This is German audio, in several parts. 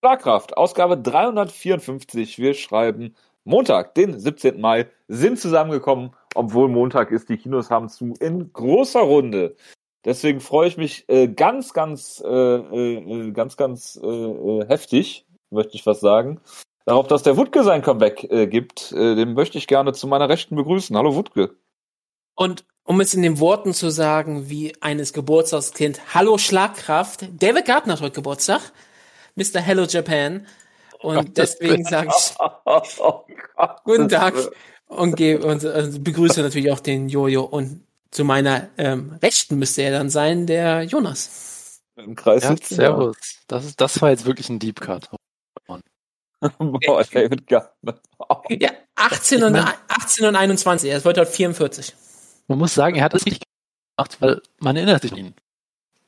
Schlagkraft, Ausgabe 354. Wir schreiben Montag, den 17. Mai, sind zusammengekommen, obwohl Montag ist, die Kinos haben zu in großer Runde. Deswegen freue ich mich äh, ganz, ganz, äh, äh, ganz, ganz äh, äh, heftig, möchte ich was sagen, darauf, dass der Wutke sein Comeback äh, gibt. Äh, den möchte ich gerne zu meiner Rechten begrüßen. Hallo Wutke. Und um es in den Worten zu sagen, wie eines Geburtstagskind, Hallo Schlagkraft, David Gardner hat heute Geburtstag. Mr. Hello Japan. Und deswegen sage ich guten Tag und, gebe, und äh, begrüße natürlich auch den Jojo. Und zu meiner ähm, Rechten müsste er dann sein, der Jonas. Im Kreis ja, Servus. Das, ist, das war jetzt wirklich ein Deep Cut. Boah, David Gardner. ja, 18 und, 18 und 21. Er ist heute 44. Man muss sagen, er hat es nicht gemacht, weil man erinnert sich an ihn.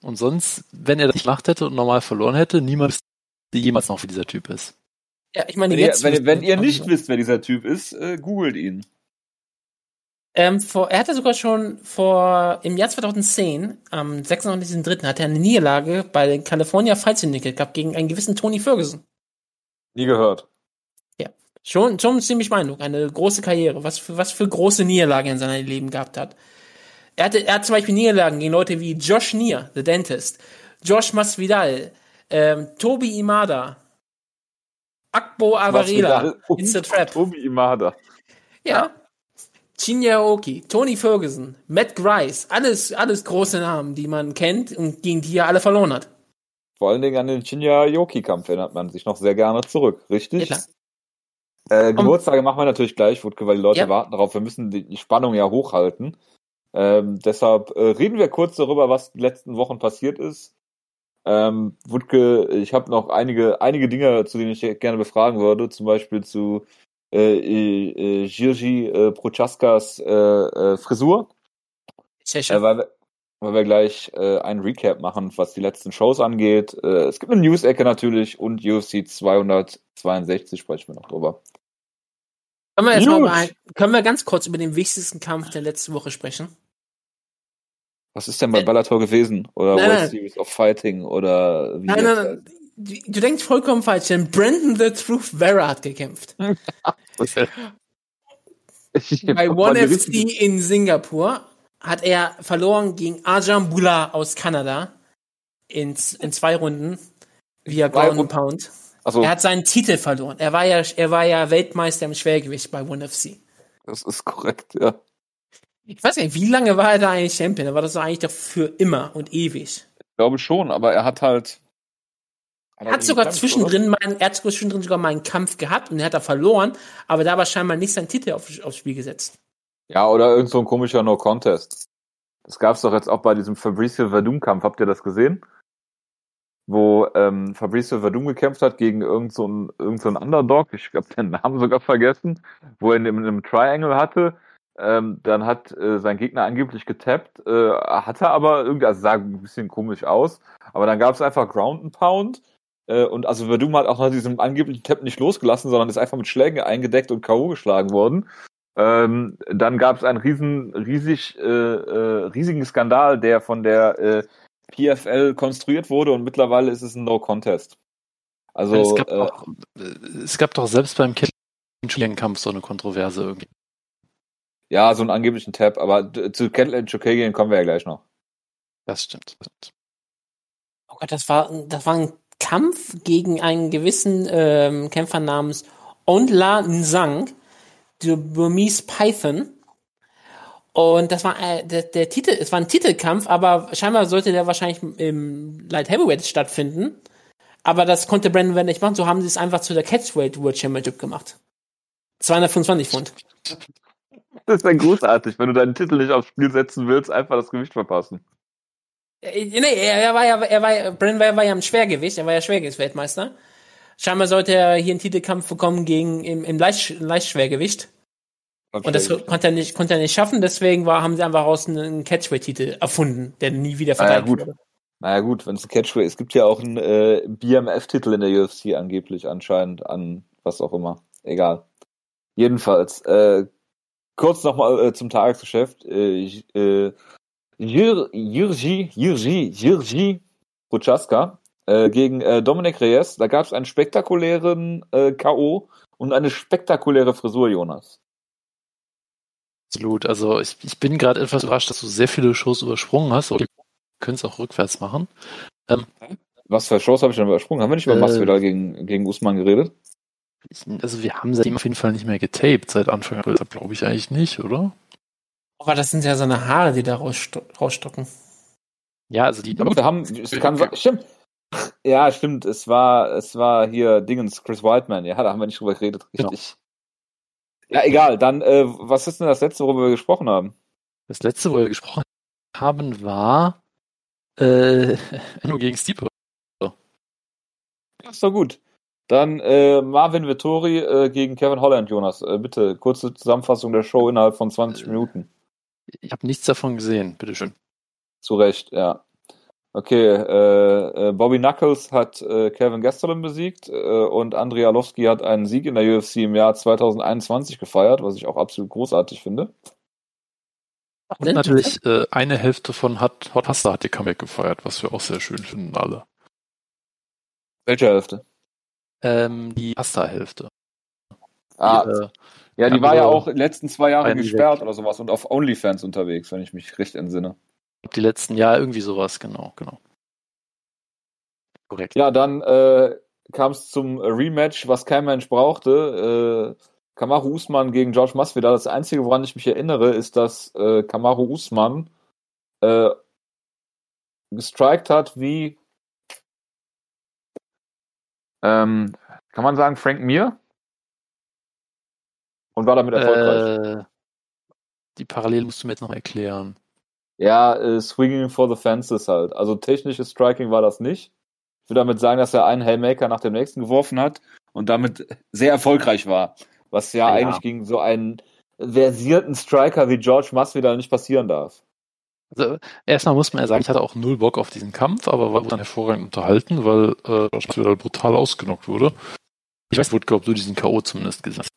Und sonst, wenn er das nicht gemacht hätte und normal verloren hätte, niemand jemals noch, wie dieser Typ ist. Ja, ich meine, wenn jetzt. Ihr, wenn, wenn ihr nicht wisst, wer dieser Typ ist, äh, googelt ihn. Ähm, vor, er hatte sogar schon vor, im Jahr 2010, am 26.03. hatte er eine Niederlage bei den California Fight Syndicate gehabt gegen einen gewissen Tony Ferguson. Nie gehört. Ja. Schon, schon ziemlich beeindruckend. Eine große Karriere. Was für, was für große Niederlagen in seinem Leben gehabt hat. Er hatte, er hat zum Beispiel Niederlagen gegen Leute wie Josh Neer, The Dentist, Josh Masvidal, ähm, Tobi Imada. Akbo Avarela. It's a Trap. Tobi Imada. Ja. Shinya Oki, Tony Ferguson, Matt Grice, alles, alles große Namen, die man kennt und gegen die er alle verloren hat. Vor allen Dingen an den Shinya Yoki-Kampf erinnert man sich noch sehr gerne zurück, richtig? Ja, äh, Geburtstage machen wir natürlich gleich, Wutke, weil die Leute ja. warten darauf. Wir müssen die Spannung ja hochhalten. Ähm, deshalb äh, reden wir kurz darüber, was die letzten Wochen passiert ist. Ähm, Wutke, ich habe noch einige, einige Dinge, zu denen ich gerne befragen würde, zum Beispiel zu äh, äh, Jirgi äh, Prochaskas äh, äh, Frisur. Äh, weil, wir, weil wir gleich äh, einen Recap machen, was die letzten Shows angeht. Äh, es gibt eine News-Ecke natürlich und UFC 262 sprechen wir noch drüber. Können wir, jetzt mal, können wir ganz kurz über den wichtigsten Kampf der letzten Woche sprechen? Was ist denn bei äh, Bellator gewesen? Oder nein, World nein. Series of Fighting? Oder wie nein, nein, nein. Du, du, denkst vollkommen falsch, denn Brandon the Truth Vera hat gekämpft. bei One FC in Singapur hat er verloren gegen Ajam Bula aus Kanada in, in zwei Runden via Ground Pound. Also, er hat seinen Titel verloren. Er war ja, er war ja Weltmeister im Schwergewicht bei One FC. Das ist korrekt, ja. Ich weiß nicht, wie lange war er da eigentlich Champion? Da war das eigentlich doch für immer und ewig. Ich glaube schon, aber er hat halt. Er hat sogar Kampf, zwischendrin mal, er hat zwischendrin sogar mal einen Kampf gehabt und er hat da verloren, aber da war scheinbar nicht sein Titel auf, aufs Spiel gesetzt. Ja, oder irgend so ein komischer No-Contest. Das gab's doch jetzt auch bei diesem Fabricio Verdum-Kampf. Habt ihr das gesehen? Wo ähm, Fabricio Verdum gekämpft hat gegen irgend so einen, irgend so einen Underdog. Ich habe den Namen sogar vergessen. Wo er in einem Triangle hatte ähm, dann hat äh, sein Gegner angeblich getappt, äh, hatte aber irgendwie, also sah ein bisschen komisch aus, aber dann gab es einfach Ground and Pound. Äh, und also Verdum hat auch nach diesem angeblichen Tap nicht losgelassen, sondern ist einfach mit Schlägen eingedeckt und K.O. geschlagen worden. Ähm, dann gab es einen riesen, riesig, äh, äh, riesigen Skandal, der von der äh, PFL konstruiert wurde und mittlerweile ist es ein No-Contest. Also es gab, äh, auch, es gab doch selbst beim Kampf so eine Kontroverse irgendwie. Ja, so einen angeblichen Tab, aber zu Catelyn Chokagian kommen wir ja gleich noch. Das stimmt. Oh Gott, das war, das war ein Kampf gegen einen gewissen ähm, Kämpfer namens Ondla Nsang, der Burmese Python. Und das war äh, der, der Titel, es war ein Titelkampf, aber scheinbar sollte der wahrscheinlich im Light Heavyweight stattfinden. Aber das konnte Brandon Van nicht machen, so haben sie es einfach zu der Catchweight World Championship gemacht. 225 Pfund. Das ist dann großartig, wenn du deinen Titel nicht aufs Spiel setzen willst, einfach das Gewicht verpassen. Nee, er war ja, er war, ja, Brandon war ja im Schwergewicht, er war ja Schwergewichtsweltmeister. Scheinbar sollte er hier einen Titelkampf bekommen gegen im, im Leicht, Leichtschwergewicht. Okay. Und das konnte er nicht, konnte er nicht schaffen, deswegen war, haben sie einfach raus einen Catchweight-Titel erfunden, der nie wieder verteidigt naja, wurde. Naja gut, wenn es ein Catchweight, es gibt ja auch einen äh, BMF-Titel in der UFC angeblich anscheinend an was auch immer. Egal. Jedenfalls, äh, kurz nochmal äh, zum Tagesgeschäft. Äh, äh, Jirgi, Jirgi, Jirgi Prochaska äh, gegen äh, Dominic Reyes. Da gab es einen spektakulären äh, K.O. und eine spektakuläre Frisur, Jonas. Absolut. Also ich, ich bin gerade etwas überrascht, dass du sehr viele Shows übersprungen hast. Können es auch rückwärts machen. Ähm, Was für Shows habe ich denn übersprungen? Haben wir nicht über Äh, Masvidal gegen, gegen Usman geredet? Ich, also wir haben seitdem auf jeden Fall nicht mehr getaped seit Anfang April. Das glaube ich eigentlich nicht, oder? Aber das sind ja seine Haare, die da raussto rausstocken. Ja, also die. Aber wir haben, es kann stimmt. Ja, stimmt. Es war, es war hier Dingens, Chris Whiteman. Ja, da haben wir nicht drüber geredet, Genau. richtig. Ja, egal. Dann, äh, was ist denn das letzte, worüber wir gesprochen haben? Das letzte, wo wir gesprochen haben, war äh, nur gegen Stipe. Ja, ist doch gut. Dann äh, Marvin Vittori äh, gegen Kevin Holland, Jonas. Äh, bitte, kurze Zusammenfassung der Show innerhalb von 20 Äh, Minuten. Ich habe nichts davon gesehen, bitteschön. Zu Recht, ja. Okay, äh, äh, Bobby Knuckles hat äh, Kevin Gastelum besiegt äh, und Andrei Arlovski hat einen Sieg in der UFC im Jahr 2021 gefeiert, was ich auch absolut großartig finde. Und natürlich äh, eine Hälfte von hat Hot Hasta hat die Comeback gefeiert, was wir auch sehr schön finden alle. Welche Hälfte? Ähm, die Hasta-Hälfte. Ah, Die, äh, ja, die war ja auch die letzten zwei Jahre Einen gesperrt weg. oder sowas und auf OnlyFans unterwegs, wenn ich mich recht entsinne. die letzten Jahre irgendwie sowas, genau, genau. Korrekt. Ja, dann äh, kam es zum Rematch, was kein Mensch brauchte. Äh, Kamaru Usman gegen George Masvidal. Das Einzige, woran ich mich erinnere, ist, dass äh, Kamaru Usman äh, gestrikt hat wie ähm, kann man sagen Frank Mir und war damit erfolgreich. Äh, die Parallele musst du mir jetzt noch erklären. Ja, äh, swinging for the fences halt. Also technisches Striking war das nicht. Ich will damit sagen, dass er einen Haymaker nach dem nächsten geworfen hat und damit sehr erfolgreich war. Was ja, Ja. eigentlich gegen so einen versierten Striker wie George Masvidal nicht passieren darf. Also, erstmal muss man ja sagen, ich hatte auch null Bock auf diesen Kampf, aber war dann hervorragend unterhalten, weil äh, Josh Masvidal brutal ausgenockt wurde. Ich weiß nicht, ob du diesen K.O. zumindest gesehen hast.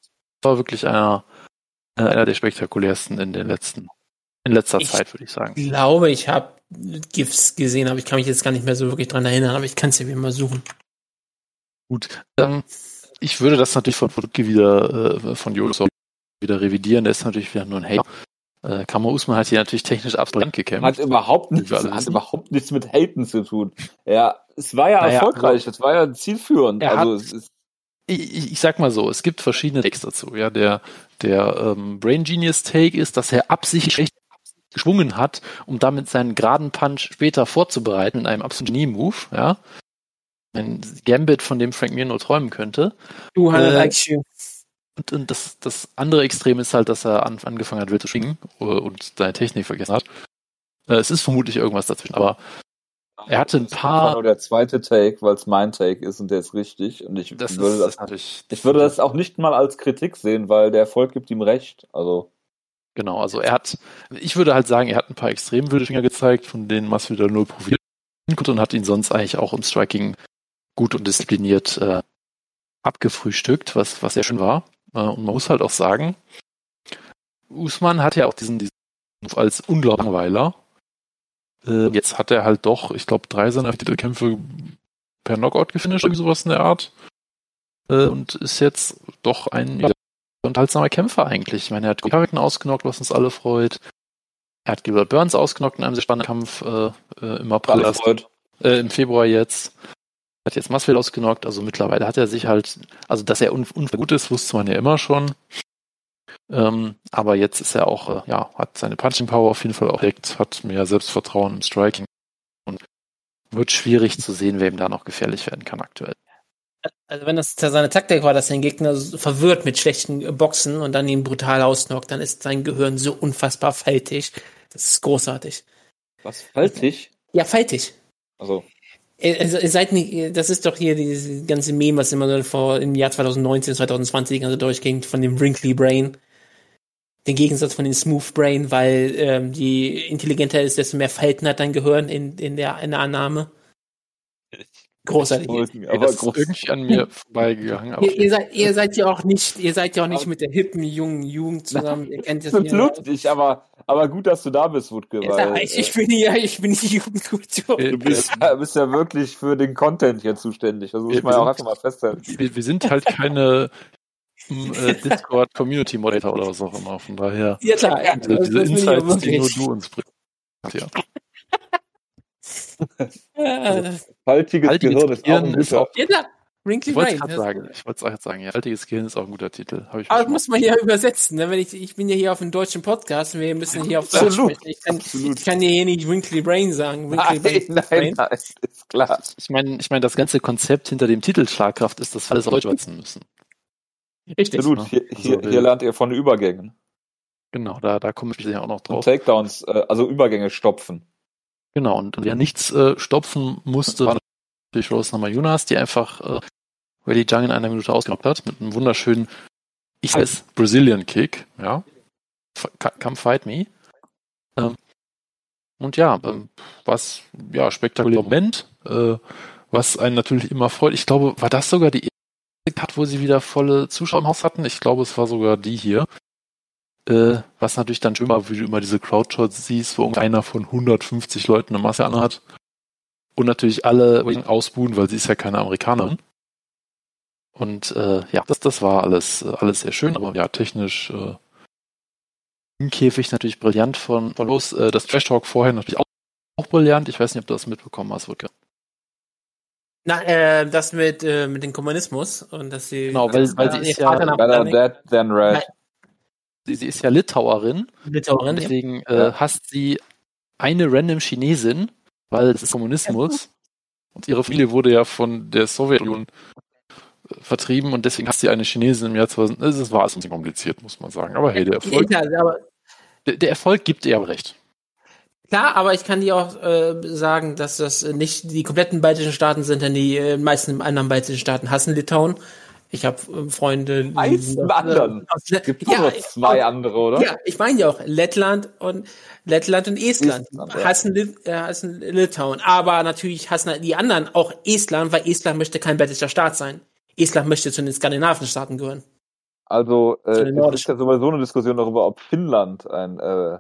War wirklich einer, äh, einer der spektakulärsten in den letzten, in letzter Ich- Zeit, würde ich sagen. Ich glaube, ich habe GIFs gesehen, aber ich kann mich jetzt gar nicht mehr so wirklich dran erinnern, aber ich kann es ja wieder mal suchen. Gut. Ähm, ich würde das natürlich von Produkte wieder, äh, von Jonas wieder revidieren. Der ist natürlich wieder nur ein Hater. Äh, Kama Usman hat hier natürlich technisch absolut Hat gekämpft. überhaupt nichts, hat überhaupt nichts mit Haten zu tun. Ja, es war ja Naja, erfolgreich, es war ja zielführend. Er also hat- es ist, ich, ich, sag mal so, es gibt verschiedene Takes dazu. Ja, der, der ähm, Brain Genius Take ist, dass er absichtlich schlecht geschwungen hat, um damit seinen geraden Punch später vorzubereiten in einem absoluten Knee-Move. Ja, ein Gambit, von dem Frank Mir nur träumen könnte. 200 Äh, IQ. Und, und das, das andere Extrem ist halt, dass er an, angefangen hat, wild zu schwingen äh, und seine Technik vergessen hat. Äh, es ist vermutlich irgendwas dazwischen, aber er hatte ein das paar- war nur der zweite Take, weil es mein Take ist und der ist richtig. Und ich das würde das. Ich würde das auch nicht mal als Kritik sehen, weil der Erfolg gibt ihm recht. Also, Genau, also er hat, ich würde halt sagen, er hat ein paar extrem wilde Finger gezeigt, von denen Masvidal null profitieren konnte und hat ihn sonst eigentlich auch im Striking gut und diszipliniert äh, abgefrühstückt, was, was sehr schön war. Äh, und man muss halt auch sagen, Usman hat ja auch diesen, diesen als Unglaublangweiler. Äh, jetzt hat er halt doch, ich glaube, drei seiner Titelkämpfe per Knockout gefinisht, irgendwie sowas in der Art. Äh, und ist jetzt doch ein unterhaltsamer Kämpfer eigentlich. Ich meine, er hat Covington ausgenockt, was uns alle freut. Er hat Gilbert Burns ausgenockt in einem sehr spannenden Kampf äh, im April, äh, im Februar jetzt. Hat jetzt Masvidal ausgenockt, also mittlerweile hat er sich halt, also dass er un unfair gut ist, wusste man ja immer schon. Ähm, aber jetzt ist er auch, äh, ja, hat seine Punching Power auf jeden Fall auch direkt, hat mehr Selbstvertrauen im Striking und wird schwierig zu sehen, wer ihm da noch gefährlich werden kann aktuell. Also wenn das seine Taktik war, dass er den Gegner so verwirrt mit schlechten Boxen und dann ihn brutal ausnockt, dann ist sein Gehirn so unfassbar faltig. Das ist großartig. Was faltig? Ja, faltig. Also, Also, ihr seid nicht, das ist doch hier dieses ganze Meme, was immer so vor im Jahr 2019, 2020 also durchging von dem Wrinkly Brain. Den Gegensatz von dem Smooth Brain, weil ähm, je intelligenter ist, desto mehr Falten hat dein Gehirn in, in, der, in der Annahme. Großartig. aber das ist groß. irgendwie an mir vorbeigegangen. Ihr, ihr, seid, ihr seid ja auch nicht, ihr seid ja auch nicht mit der hippen jungen Jugend zusammen. Ihr kennt das Absolut nicht, aber, aber gut, dass du da bist, Wutke, Ja, weil ich, ich bin ja, ich bin die Jugendkultur. Äh, du bist, ja- bist ja wirklich für den Content hier zuständig. Das muss wir ja auch sind- einfach mal festhalten. wir, wir sind halt keine äh, Discord Community Moderator oder was auch immer. Von daher Ja klar, ja, diese, das, diese ich Insights, die nur du uns bringst. Ja. Äh, Faltiges, Haltiges Gehirn ist auch Gehirn ein ist guter. auch, ja klar, Wrinkly ich wollte es Brain. gerade sagen, ich wollte es auch jetzt sagen, ja, Haltiges Gehirn ist auch ein guter Titel. Habe ich Aber muss man ja übersetzen, ne? Wenn ich, ich bin ja hier auf einem deutschen Podcast und wir müssen hier auf Deutsch Absolut, sprechen. Ich kann, absolut. ich kann dir hier nicht Wrinkly Brain sagen. Wrinkly Nein, nein, Brain. nein, ist klar. Ich meine, ich meine, das ganze Konzept hinter dem Titel Schlagkraft ist, dass wir alles übersetzen müssen. Richtig. Absolut. Hier, hier, Also, hier lernt ihr von Übergängen. Genau, da, da komme ich ja auch noch Und drauf. Takedowns, äh, also Übergänge stopfen. Genau, und wer nichts äh, stopfen musste, war natürlich Rose Namajunas, die einfach äh, Willie Jung in einer Minute ausgenockt hat, mit einem wunderschönen, ich weiß, Brazilian Kick, ja. Come fight me. Ähm, und ja, ähm, was, ja, spektakulärer Moment, äh, was einen natürlich immer freut. Ich glaube, war das sogar die erste Cut, wo sie wieder volle Zuschauer im Haus hatten? Ich glaube, es war sogar die hier. Äh, was natürlich dann schön war, wie du immer diese Crowdshots siehst, wo einer von 150 Leuten eine Masse anhat. Und natürlich alle ausbuhen, weil sie ist ja keine Amerikanerin. Und äh, ja, das, das war alles, äh, alles sehr schön, aber ja, technisch äh, im Käfig natürlich brillant von, von los. Äh, das Trash Talk vorher natürlich auch, auch brillant. Ich weiß nicht, ob du das mitbekommen hast, Wutke. Na, äh, das mit, äh, mit dem Kommunismus und dass sie. Genau, weil- weil sie ihr ist ja- Better dead than red. Sie, sie ist ja Litauerin Litauerin, ja. Deswegen äh, hasst sie eine random Chinesin, weil es ist Kommunismus. Und ihre Familie wurde ja von der Sowjetunion vertrieben und deswegen hasst sie eine Chinesin im Jahr 2000. Es war alles ein bisschen kompliziert, muss man sagen. Aber hey, der Erfolg, der, der Erfolg gibt ihr aber recht. Klar, aber ich kann dir auch äh, sagen, dass das nicht die kompletten baltischen Staaten sind, denn die äh, meisten anderen baltischen Staaten hassen Litauen. Ich habe äh, Freunde. sind aus- anderen? Aus, Le- Gibt ja, nur zwei andere, oder? ja, ich meine ja auch Lettland und Lettland und Estland, Estland, ja. hassen, Lit äh, hassen Litauen. Aber natürlich hassen die anderen auch Estland, weil Estland möchte kein baltischer Staat sein. Estland möchte zu den skandinavischen Staaten gehören. Also, äh, es ist ja sowieso eine Diskussion darüber, ob Finnland ein, äh,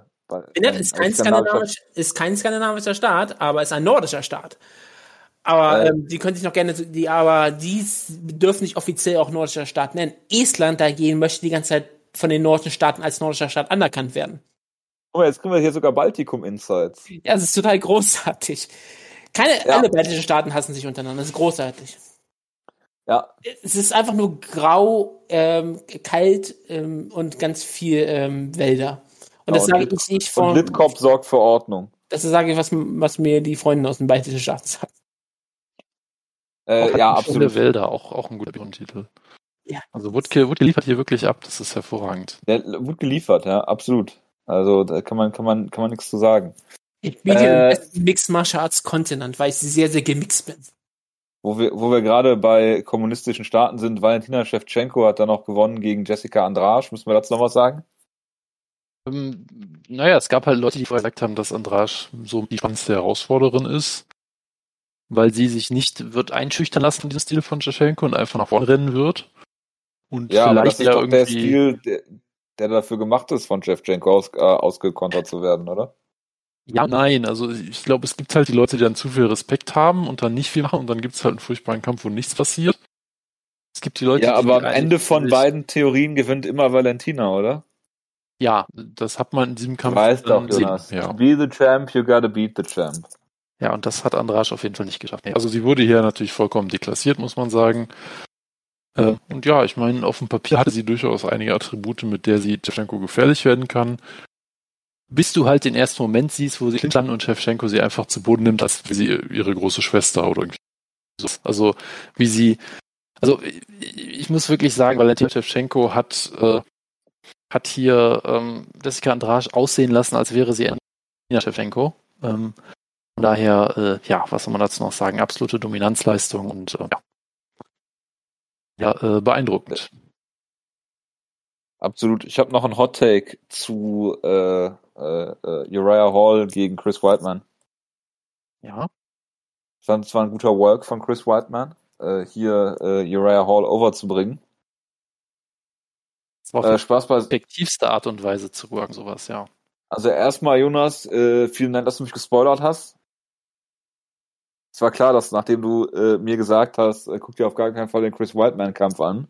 Finnland ist kein, skandinavisch, ist kein skandinavischer Staat, aber ist ein nordischer Staat. Aber Äh. ähm, die können sich noch gerne, die, aber die dürfen nicht offiziell auch nordischer Staat nennen. Estland dagegen möchte die ganze Zeit von den nordischen Staaten als nordischer Staat anerkannt werden. Guck mal, jetzt kriegen wir hier sogar Baltikum-Insights. Ja, es ist total großartig. Keine, Ja. alle baltischen Staaten hassen sich untereinander. Das ist großartig. Ja, Es ist einfach nur grau, ähm, kalt ähm, und ganz viel ähm, Wälder. Und Ja, das und sage Lit- ich nicht und von, Litkop sorgt für Ordnung. das sage ich, was, was mir die Freunde aus den baltischen Staaten sagen. Äh, ja, halt Schöne absolut. Wälder, auch, auch ein guter Titel. Ja. Also Wutke, Wutke liefert hier wirklich ab, das ist hervorragend. Der gut geliefert, ja, absolut. Also, da kann man, kann man, kann man nichts zu sagen. Ich bin hier Äh, Mixed Martial Arts Kontinent, weil ich sehr, sehr gemixt bin. Wo wir, wo wir gerade bei kommunistischen Staaten sind, Valentina Shevchenko hat dann auch gewonnen gegen Jessica Andrasch. Müssen wir dazu noch was sagen? Ähm, naja, es gab halt Leute, die vorher gesagt haben, dass Andrasch so die spannendste Herausforderin ist, weil sie sich nicht wird einschüchtern lassen von diesem Stil von Shevchenko und einfach nach vorne rennen wird. Und Ja, aber das vielleicht ist ja doch der irgendwie. Stil, der, der dafür gemacht ist, von Shevchenko aus, äh, ausgekontert zu werden, oder? Ja, nein, also ich glaube, es gibt halt die Leute, die dann zu viel Respekt haben und dann nicht viel machen und dann gibt es halt einen furchtbaren Kampf, wo nichts passiert. Es gibt die Leute, Ja, die aber am eigentlich Ende von beiden Theorien gewinnt immer Valentina, oder? Ja, das hat man in diesem Kampf weißt doch. Jonas. Ja. To be the champ, you gotta beat the champ. Ja, und das hat Andrasch auf jeden Fall nicht geschafft. Also sie wurde hier natürlich vollkommen deklassiert, muss man sagen. Äh, und ja, ich meine, auf dem Papier hatte sie durchaus einige Attribute, mit der sie Shevchenko gefährlich werden kann. Bis du halt den ersten Moment siehst, wo sie Clinton und Shevchenko sie einfach zu Boden nimmt, als wie sie ihre große Schwester oder irgendwie so. Also wie sie, also ich, muss wirklich sagen, Valentina Shevchenko hat äh, hat hier ähm, Jessica Andrasch aussehen lassen, als wäre sie Nina Shevchenko. Ähm, von daher, äh, ja, was soll man dazu noch sagen? Absolute Dominanzleistung und äh, ja, ja äh, beeindruckend. Absolut. Ich habe noch einen Hot Take zu äh, äh, äh, Uriah Hall gegen Chris Whiteman. Ja, Ich fand, es war ein guter Work von Chris Whiteman, äh, hier äh, Uriah Hall overzubringen. das war Äh, Spaß bei, effektivste Art und Weise zu worken, sowas, ja. Also erstmal, Jonas, äh, vielen Dank, dass du mich gespoilert hast. Es war klar, dass nachdem du äh, mir gesagt hast, äh, guck dir auf gar keinen Fall den Chris Whiteman-Kampf an,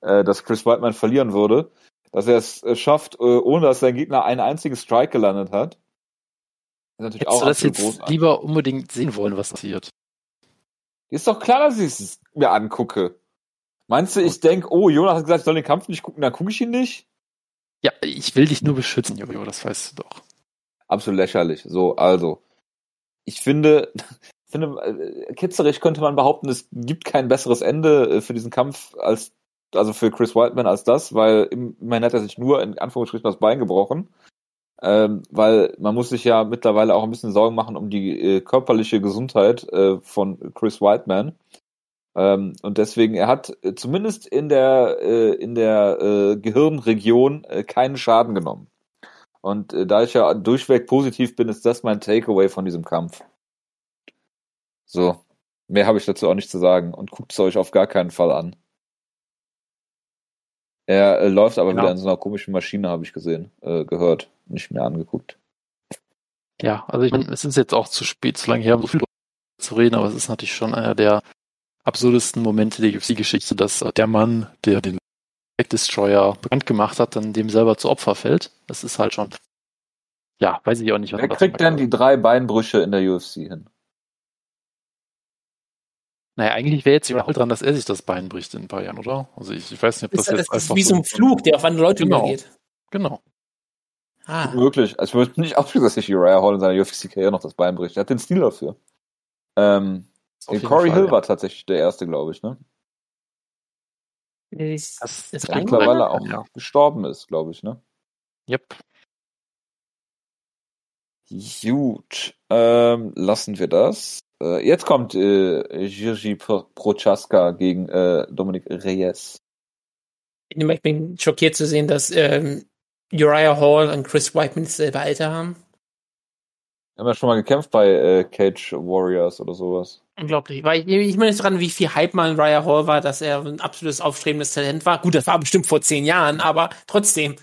äh, dass Chris Whiteman verlieren würde, dass er es äh, schafft, äh, ohne dass sein Gegner einen einzigen Strike gelandet hat. Ist natürlich Hättest auch du das jetzt großartig. lieber unbedingt sehen wollen, was passiert? Ist doch klar, dass ich es mir angucke. Meinst du, ich denke, oh, Jonas hat gesagt, ich soll den Kampf nicht gucken, dann gucke ich ihn nicht? Ja, ich will dich nur beschützen, Jojo, das weißt du doch. Absolut lächerlich. So, also. Ich finde, finde, äh, ketzerisch könnte man behaupten, es gibt kein besseres Ende äh, für diesen Kampf als, also für Chris Whiteman als das, weil immerhin hat er sich nur in Anführungsstrichen das Bein gebrochen. Ähm, weil man muss sich ja mittlerweile auch ein bisschen Sorgen machen um die äh, körperliche Gesundheit äh, von Chris Whiteman. Ähm, und deswegen, er hat äh, zumindest in der, äh, in der äh, Gehirnregion äh, keinen Schaden genommen. Und äh, da ich ja durchweg positiv bin, ist das mein Takeaway von diesem Kampf. So, mehr habe ich dazu auch nicht zu sagen und guckt es euch auf gar keinen Fall an. Er äh, läuft aber genau. wieder in so einer komischen Maschine, habe ich gesehen, äh, gehört, nicht mehr angeguckt. Ja, also ich meine, es ist jetzt auch zu spät, zu lange her, um so viel zu reden, aber es ist natürlich schon einer der absurdesten Momente der UFC-Geschichte, dass der Mann, der den Black Destroyer bekannt gemacht hat, dann dem selber zu Opfer fällt. Das ist halt schon, ja, weiß ich auch nicht, was Wer kriegt denn die drei Beinbrüche in der UFC hin? Naja, eigentlich wäre jetzt überall dran, dass er sich das Bein bricht in ein paar Jahren, oder? Also ich, ich weiß nicht, ob das, das jetzt das ist wie so ein Flug, der auf andere Leute genau. übergeht. Genau. Ah. Wirklich. Also ich würde nicht ausschließen, dass sich Uriah Hall in seiner UFC-Karriere noch das Bein bricht. Er hat den Stil dafür. Ähm, Corey Fall, Hill ja. war tatsächlich der erste, glaube ich, ne? Ist, das ist der mittlerweile auch ja. gestorben ist, glaube ich, ne? Yep. Gut, ähm, lassen wir das. Äh, jetzt kommt äh, Jirgi Prochaska gegen äh, Dominik Reyes. Ich bin schockiert zu sehen, dass ähm, Uriah Hall und Chris Whiteman dasselbe Alter haben. Haben wir schon mal gekämpft bei äh, Cage Warriors oder sowas. Unglaublich. Weil ich, ich meine jetzt dran, wie viel Hype mal in Uriah Hall war, dass er ein absolutes aufstrebendes Talent war. Gut, das war bestimmt vor zehn Jahren, aber trotzdem.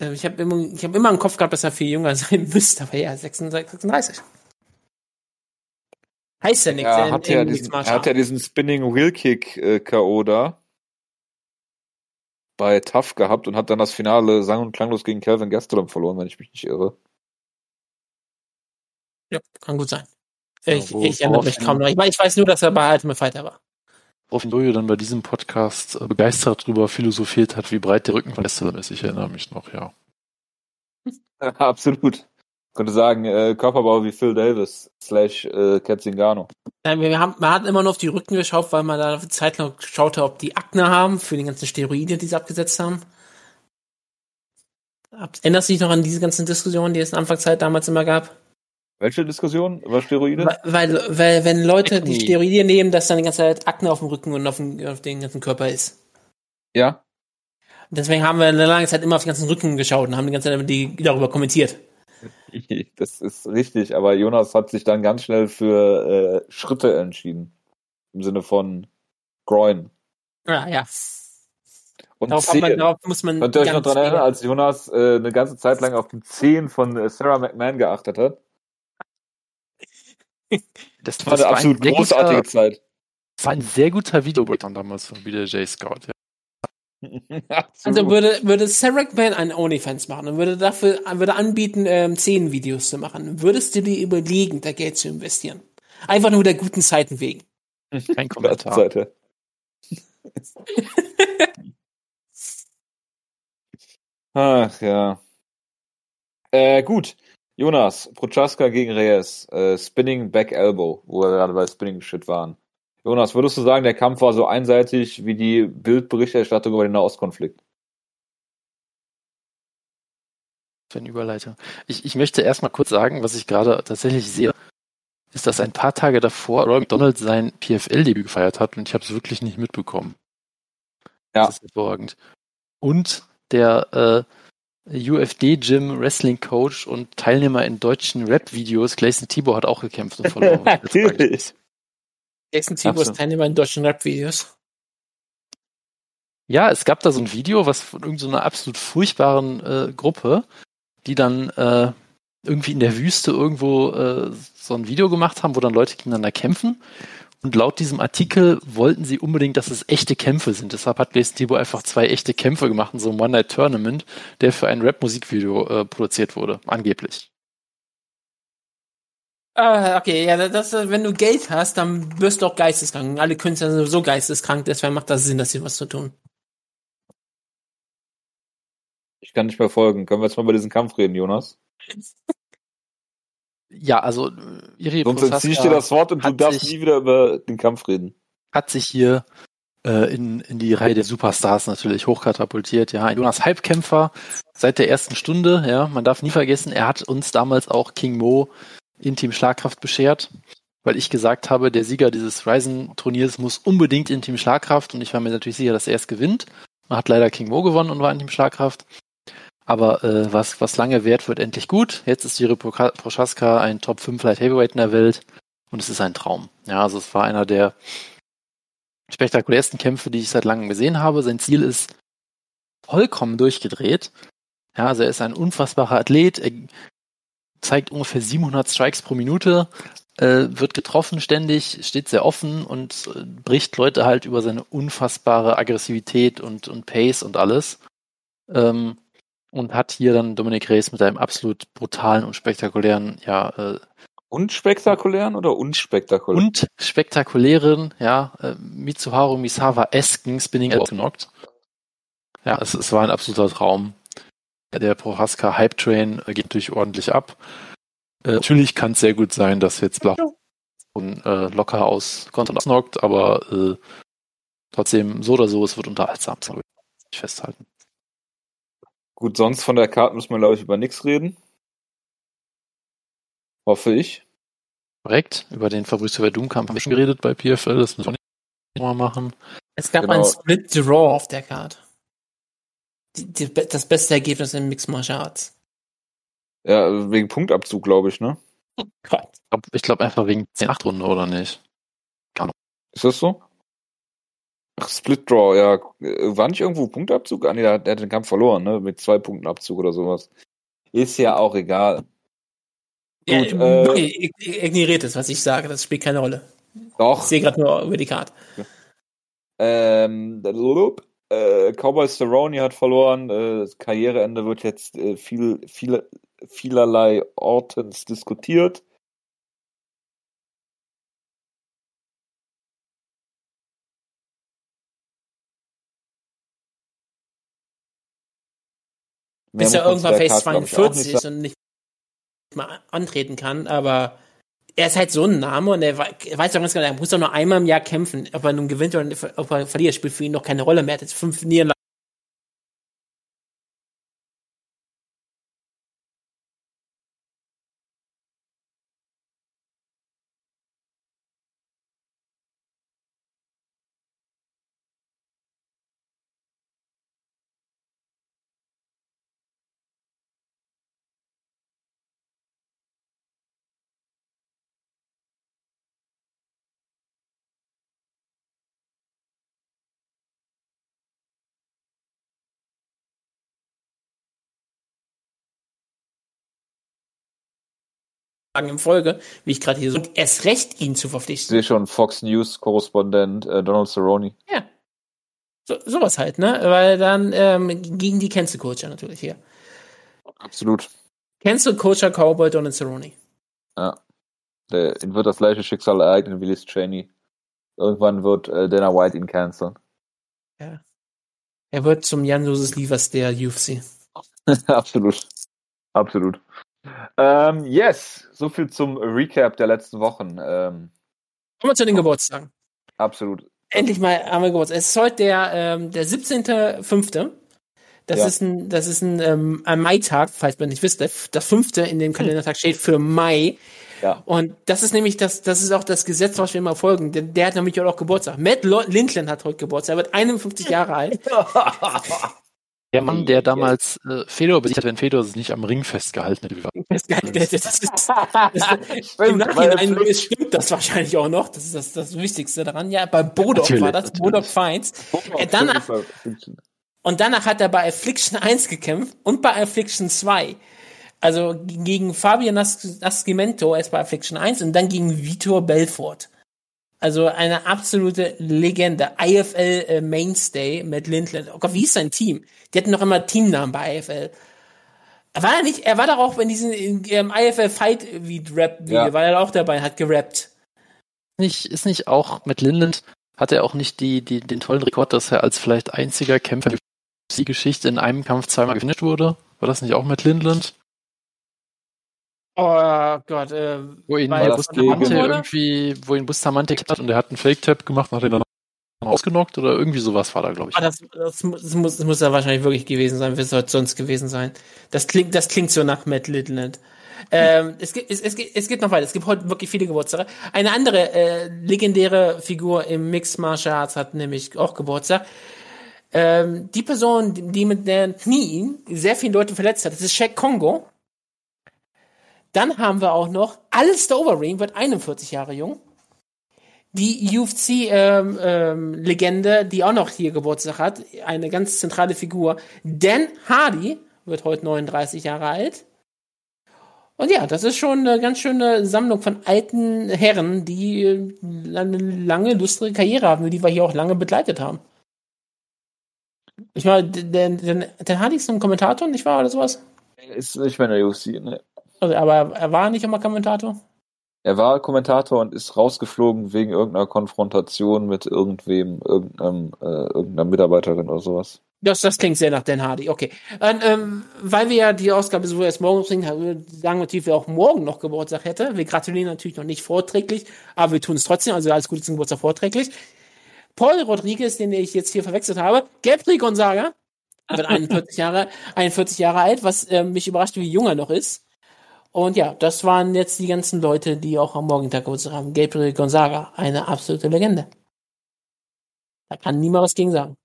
Äh, ich habe immer, ich hab immer im Kopf gehabt, dass er viel jünger sein müsste, aber ja, 36. Heißt ja nichts. Er hat, ja diesen, er hat ja diesen Spinning Wheel Kick äh, K.O. da bei Tough gehabt und hat dann das Finale sang- und klanglos gegen Calvin Gastelum verloren, wenn ich mich nicht irre. Ja, kann gut sein. Ich, ja, ich erinnere mich kaum noch. Ich, ich, weiß nur, dass er bei Ultimate Fighter war. Woraufhin Dojo dann bei diesem Podcast äh, begeistert darüber philosophiert hat, wie breit der Rücken von Gastelum ist. Ich erinnere mich noch, ja. Absolut könnte sagen, äh, Körperbau wie Phil Davis slash äh, Ketzingano. Ja, wir haben, man hat immer nur auf die Rücken geschaut, weil man da eine Zeit lang schaute, ob die Akne haben für die ganzen Steroide, die sie abgesetzt haben. Erinnerst du dich noch an diese ganzen Diskussionen, die es in Anfangszeit damals immer gab? Welche Diskussion über Steroide? Weil, weil, weil wenn Leute die Steroide nehmen, dass dann die ganze Zeit Akne auf dem Rücken und auf dem, auf dem ganzen Körper ist. Ja. Deswegen haben wir eine lange Zeit immer auf die ganzen Rücken geschaut und haben die ganze Zeit die, darüber kommentiert. Das ist richtig, aber Jonas hat sich dann ganz schnell für äh, Schritte entschieden. Im Sinne von Groin. Ja, ja. Und darauf, man, darauf muss man. Könnt ihr euch noch daran erinnern, als Jonas äh, eine ganze Zeit lang auf die Zehen von äh, Sarah McMahon geachtet hat? Das war eine absolut großartige guter, Zeit. Das war ein sehr guter Videobreakdown damals von BJ Scout, ja. also würde, würde Sarah McMahon einen OnlyFans machen und würde dafür würde anbieten, ähm, zehn Videos zu machen, würdest du dir überlegen, da Geld zu investieren? Einfach nur der guten Zeiten wegen. Kein Kommentar. Seite. Ach ja. Äh, gut. Jonas, Prochaska gegen Reyes, äh, Spinning Back Elbow, wo wir gerade bei Spinning Shit waren. Jonas, würdest du sagen, der Kampf war so einseitig wie die Bildberichterstattung über den Nahostkonflikt? Für eine Überleitung. Ich, ich möchte erstmal kurz sagen, was ich gerade tatsächlich sehe, ist, dass ein paar Tage davor Roy McDonald sein PFL-Debüt gefeiert hat und ich habe es wirklich nicht mitbekommen. Ja. Das ist hervorragend. Und der äh, UFD-Gym Wrestling Coach und Teilnehmer in deutschen Rap-Videos, Gleison Tibor, hat auch gekämpft und verloren. Natürlich. Jason Tibor ist Teilnehmer in deutschen Rap-Videos. Ja, es gab da so ein Video, was von irgendeiner so absolut furchtbaren äh, Gruppe, die dann äh, irgendwie in der Wüste irgendwo äh, so ein Video gemacht haben, wo dann Leute gegeneinander kämpfen. Und laut diesem Artikel wollten sie unbedingt, dass es echte Kämpfe sind. Deshalb hat Blaze Tebo einfach zwei echte Kämpfe gemacht in so einem One-Night-Tournament, der für ein Rap-Musikvideo äh, produziert wurde, angeblich. Ah, okay, ja, das, wenn du Geld hast, dann wirst du auch geisteskrank. Alle Künstler sind so geisteskrank, deswegen macht das Sinn, dass sie was zu tun. Ich kann nicht mehr folgen. Können wir jetzt mal über diesen Kampf reden, Jonas? Ja, also Iri Sonst entziehe ich dir das Wort und du darfst sich- nie wieder über den Kampf reden. hat sich hier äh, in, in die Reihe der Superstars natürlich hochkatapultiert. Ja, ein Jonas Halbkämpfer seit der ersten Stunde. Ja, man darf nie vergessen, er hat uns damals auch King Mo in Team Schlagkraft beschert, weil ich gesagt habe, der Sieger dieses Ryzen-Turniers muss unbedingt in Team Schlagkraft und ich war mir natürlich sicher, dass er es gewinnt. Man hat leider King Mo gewonnen und war in Team Schlagkraft. Aber äh, was, was lange währt, wird endlich gut. Jetzt ist Jiri Prochaska ein Top 5 Light Heavyweight in der Welt und es ist ein Traum. Ja, also es war einer der spektakulärsten Kämpfe, die ich seit langem gesehen habe. Sein Ziel ist vollkommen durchgedreht. Ja, also er ist ein unfassbarer Athlet. Er zeigt ungefähr 700 Strikes pro Minute, äh, wird getroffen ständig, steht sehr offen und äh, bricht Leute halt über seine unfassbare Aggressivität und, und Pace und alles. Ähm, und hat hier dann Dominic Reyes mit einem absolut brutalen und spektakulären, ja, äh, Unspektakulären oder unspektakulär? und spektakulären, ja, äh, Mitsuharu Misawa-esken Spinning Elbow genockt. Ja, es, es war ein absoluter Traum. Der Prohaska Hype Train äh, geht natürlich ordentlich ab. Äh, natürlich kann es sehr gut sein, dass jetzt Blach und, äh, locker aus Konter ausnockt, aber äh, trotzdem so oder so, es wird unterhaltsam, will ich festhalten. Gut, sonst von der Karte müssen wir, glaube ich, über nichts reden. Hoffe ich. Korrekt, über den Fabrizio Verdun-Kampf haben wir schon geredet bei PFL, das müssen wir nicht mal machen. Es gab Genau. einen Split Draw auf der Karte. Die, die, das beste Ergebnis in Mixed Martial Arts. Ja, wegen Punktabzug, glaube ich, ne? Gott. Ich glaube glaub einfach wegen 10-8 Runde, oder nicht? Ist das so? Ach, Split Draw, ja. War nicht irgendwo Punktabzug? Ah, nee, der, der hat den Kampf verloren, ne? Mit zwei Punkten Abzug oder sowas. Ist ja auch egal. Ja, Gut, äh, okay, ig- ignoriert es, was ich sage, das spielt keine Rolle. Ich Doch. sehe gerade nur über die Karte. Ähm, blub, äh, Cowboy Cerrone hat verloren. Äh, das Karriereende wird jetzt äh, viel, viele, vielerlei Ortens diskutiert. Bis er irgendwann nicht 42 ist und nicht mal antreten kann, aber er ist halt so ein Name und er wei- weiß doch ganz genau, er muss doch nur einmal im Jahr kämpfen. Ob er nun gewinnt oder ob er verliert, spielt für ihn noch keine Rolle mehr. Er hat jetzt fünf Niederlagen. In Folge, wie ich gerade hier so, und erst recht ihn zu Ich verpflichten. sehe schon Fox News Korrespondent äh, Donald Cerrone. Ja. So, sowas halt, ne? Weil dann ähm, gegen die Cancel Culture natürlich hier. Absolut. Cancel Culture Cowboy Donald Cerrone. Der, ihn wird das gleiche Schicksal ereignen wie Liz Cheney. Irgendwann wird äh, Dana White ihn canceln. Er wird zum Jan Joses Liefers der UFC. Absolut. Absolut. Ähm, yes, so viel zum Recap der letzten Wochen. Ähm, Kommen wir zu den Geburtstagen. absolut. Endlich mal haben wir Geburtstag. Es ist heute der, ähm, der 17.05. Das Ja. ist ein, das ist ein, ähm, ein Mai-Tag, falls man nicht wisst. Das fünfte in dem Kalendertag steht für Mai. Ja. Und das ist nämlich das, das ist auch das Gesetz, was wir immer folgen. Der, der hat nämlich auch Geburtstag. Matt Lindland hat heute Geburtstag. Er wird 51 Jahre alt. Der Mann, der damals äh, Fedor besiegt hat, wenn Fedor sich nicht am Ring festgehalten hätte. Festgehalten. Das ist, das ist, das, Im Nachhinein ist- stimmt das wahrscheinlich auch noch. Das ist das, das Wichtigste daran. Ja, bei Bodok war das. Bodok Feins. Äh, danach- Und danach hat er bei Affliction 1 gekämpft und bei Affliction 2. Also gegen Fabian Nascimento erst bei Affliction 1 und dann gegen Vitor Belfort. Also eine absolute Legende. IFL äh, Mainstay mit Lindland. Oh Gott, wie hieß sein Team? Die hatten noch immer Teamnamen bei IFL. War er nicht, er war doch auch in diesem in, in IFL Fight wie Rap Video, ja. war er auch dabei, hat gerappt. Nicht, ist nicht auch mit Lindland, hat er auch nicht die, die, den tollen Rekord, dass er als vielleicht einziger Kämpfer die Geschichte in einem Kampf zweimal gefinisht wurde? War das nicht auch mit Lindland? Oh Gott, äh, wo ihn Bustamante irgendwie, wo ihn Bustamante hat und er hat einen Fake-Tap gemacht, nachdem er dann ausgenockt oder irgendwie sowas war da, glaube ich. Ah, das, das, das, muss, das muss ja wahrscheinlich wirklich gewesen sein, wie soll es sonst gewesen sein. Das klingt, das klingt so nach Matt Littleland. Ähm, es, gibt, es, es, es geht noch weiter. Es gibt heute wirklich viele Geburtstage. Eine andere äh, legendäre Figur im Mixed Martial Arts hat nämlich auch Geburtstag. Ähm, die Person, die mit den Knien sehr viele Leute verletzt hat, das ist Shaq Kongo. Dann haben wir auch noch Alistair Overeem, wird 41 Jahre jung. Die UFC-Legende, ähm, ähm, die auch noch hier Geburtstag hat, eine ganz zentrale Figur. Dan Hardy wird heute 39 Jahre alt. Und ja, das ist schon eine ganz schöne Sammlung von alten Herren, die eine lange, lustige Karriere haben, die wir hier auch lange begleitet haben. Ich meine, Dan, Hardy ist ein Kommentator, nicht wahr, oder sowas? Ist nicht in der UFC, ne? Also, aber er war nicht immer Kommentator? Er war Kommentator und ist rausgeflogen wegen irgendeiner Konfrontation mit irgendwem, irgendeinem, äh, irgendeiner Mitarbeiterin oder sowas. Das, das klingt sehr nach Dan Hardy, okay. Und, ähm, weil wir ja die Ausgabe so erst morgen bringen, sagen wir natürlich, wer auch morgen noch Geburtstag hätte. Wir gratulieren natürlich noch nicht vorträglich, aber wir tun es trotzdem, also alles Gute zum Geburtstag vorträglich. Paul Rodriguez, den ich jetzt hier verwechselt habe, Gabriel Gonzaga, wird 41 Jahre, 41 Jahre alt, was äh, mich überrascht, wie jung er noch ist. Und ja, das waren jetzt die ganzen Leute, die auch am Morgentag Geburtstag haben. Gabriel Gonzaga, eine absolute Legende. Da kann niemand was gegen sagen.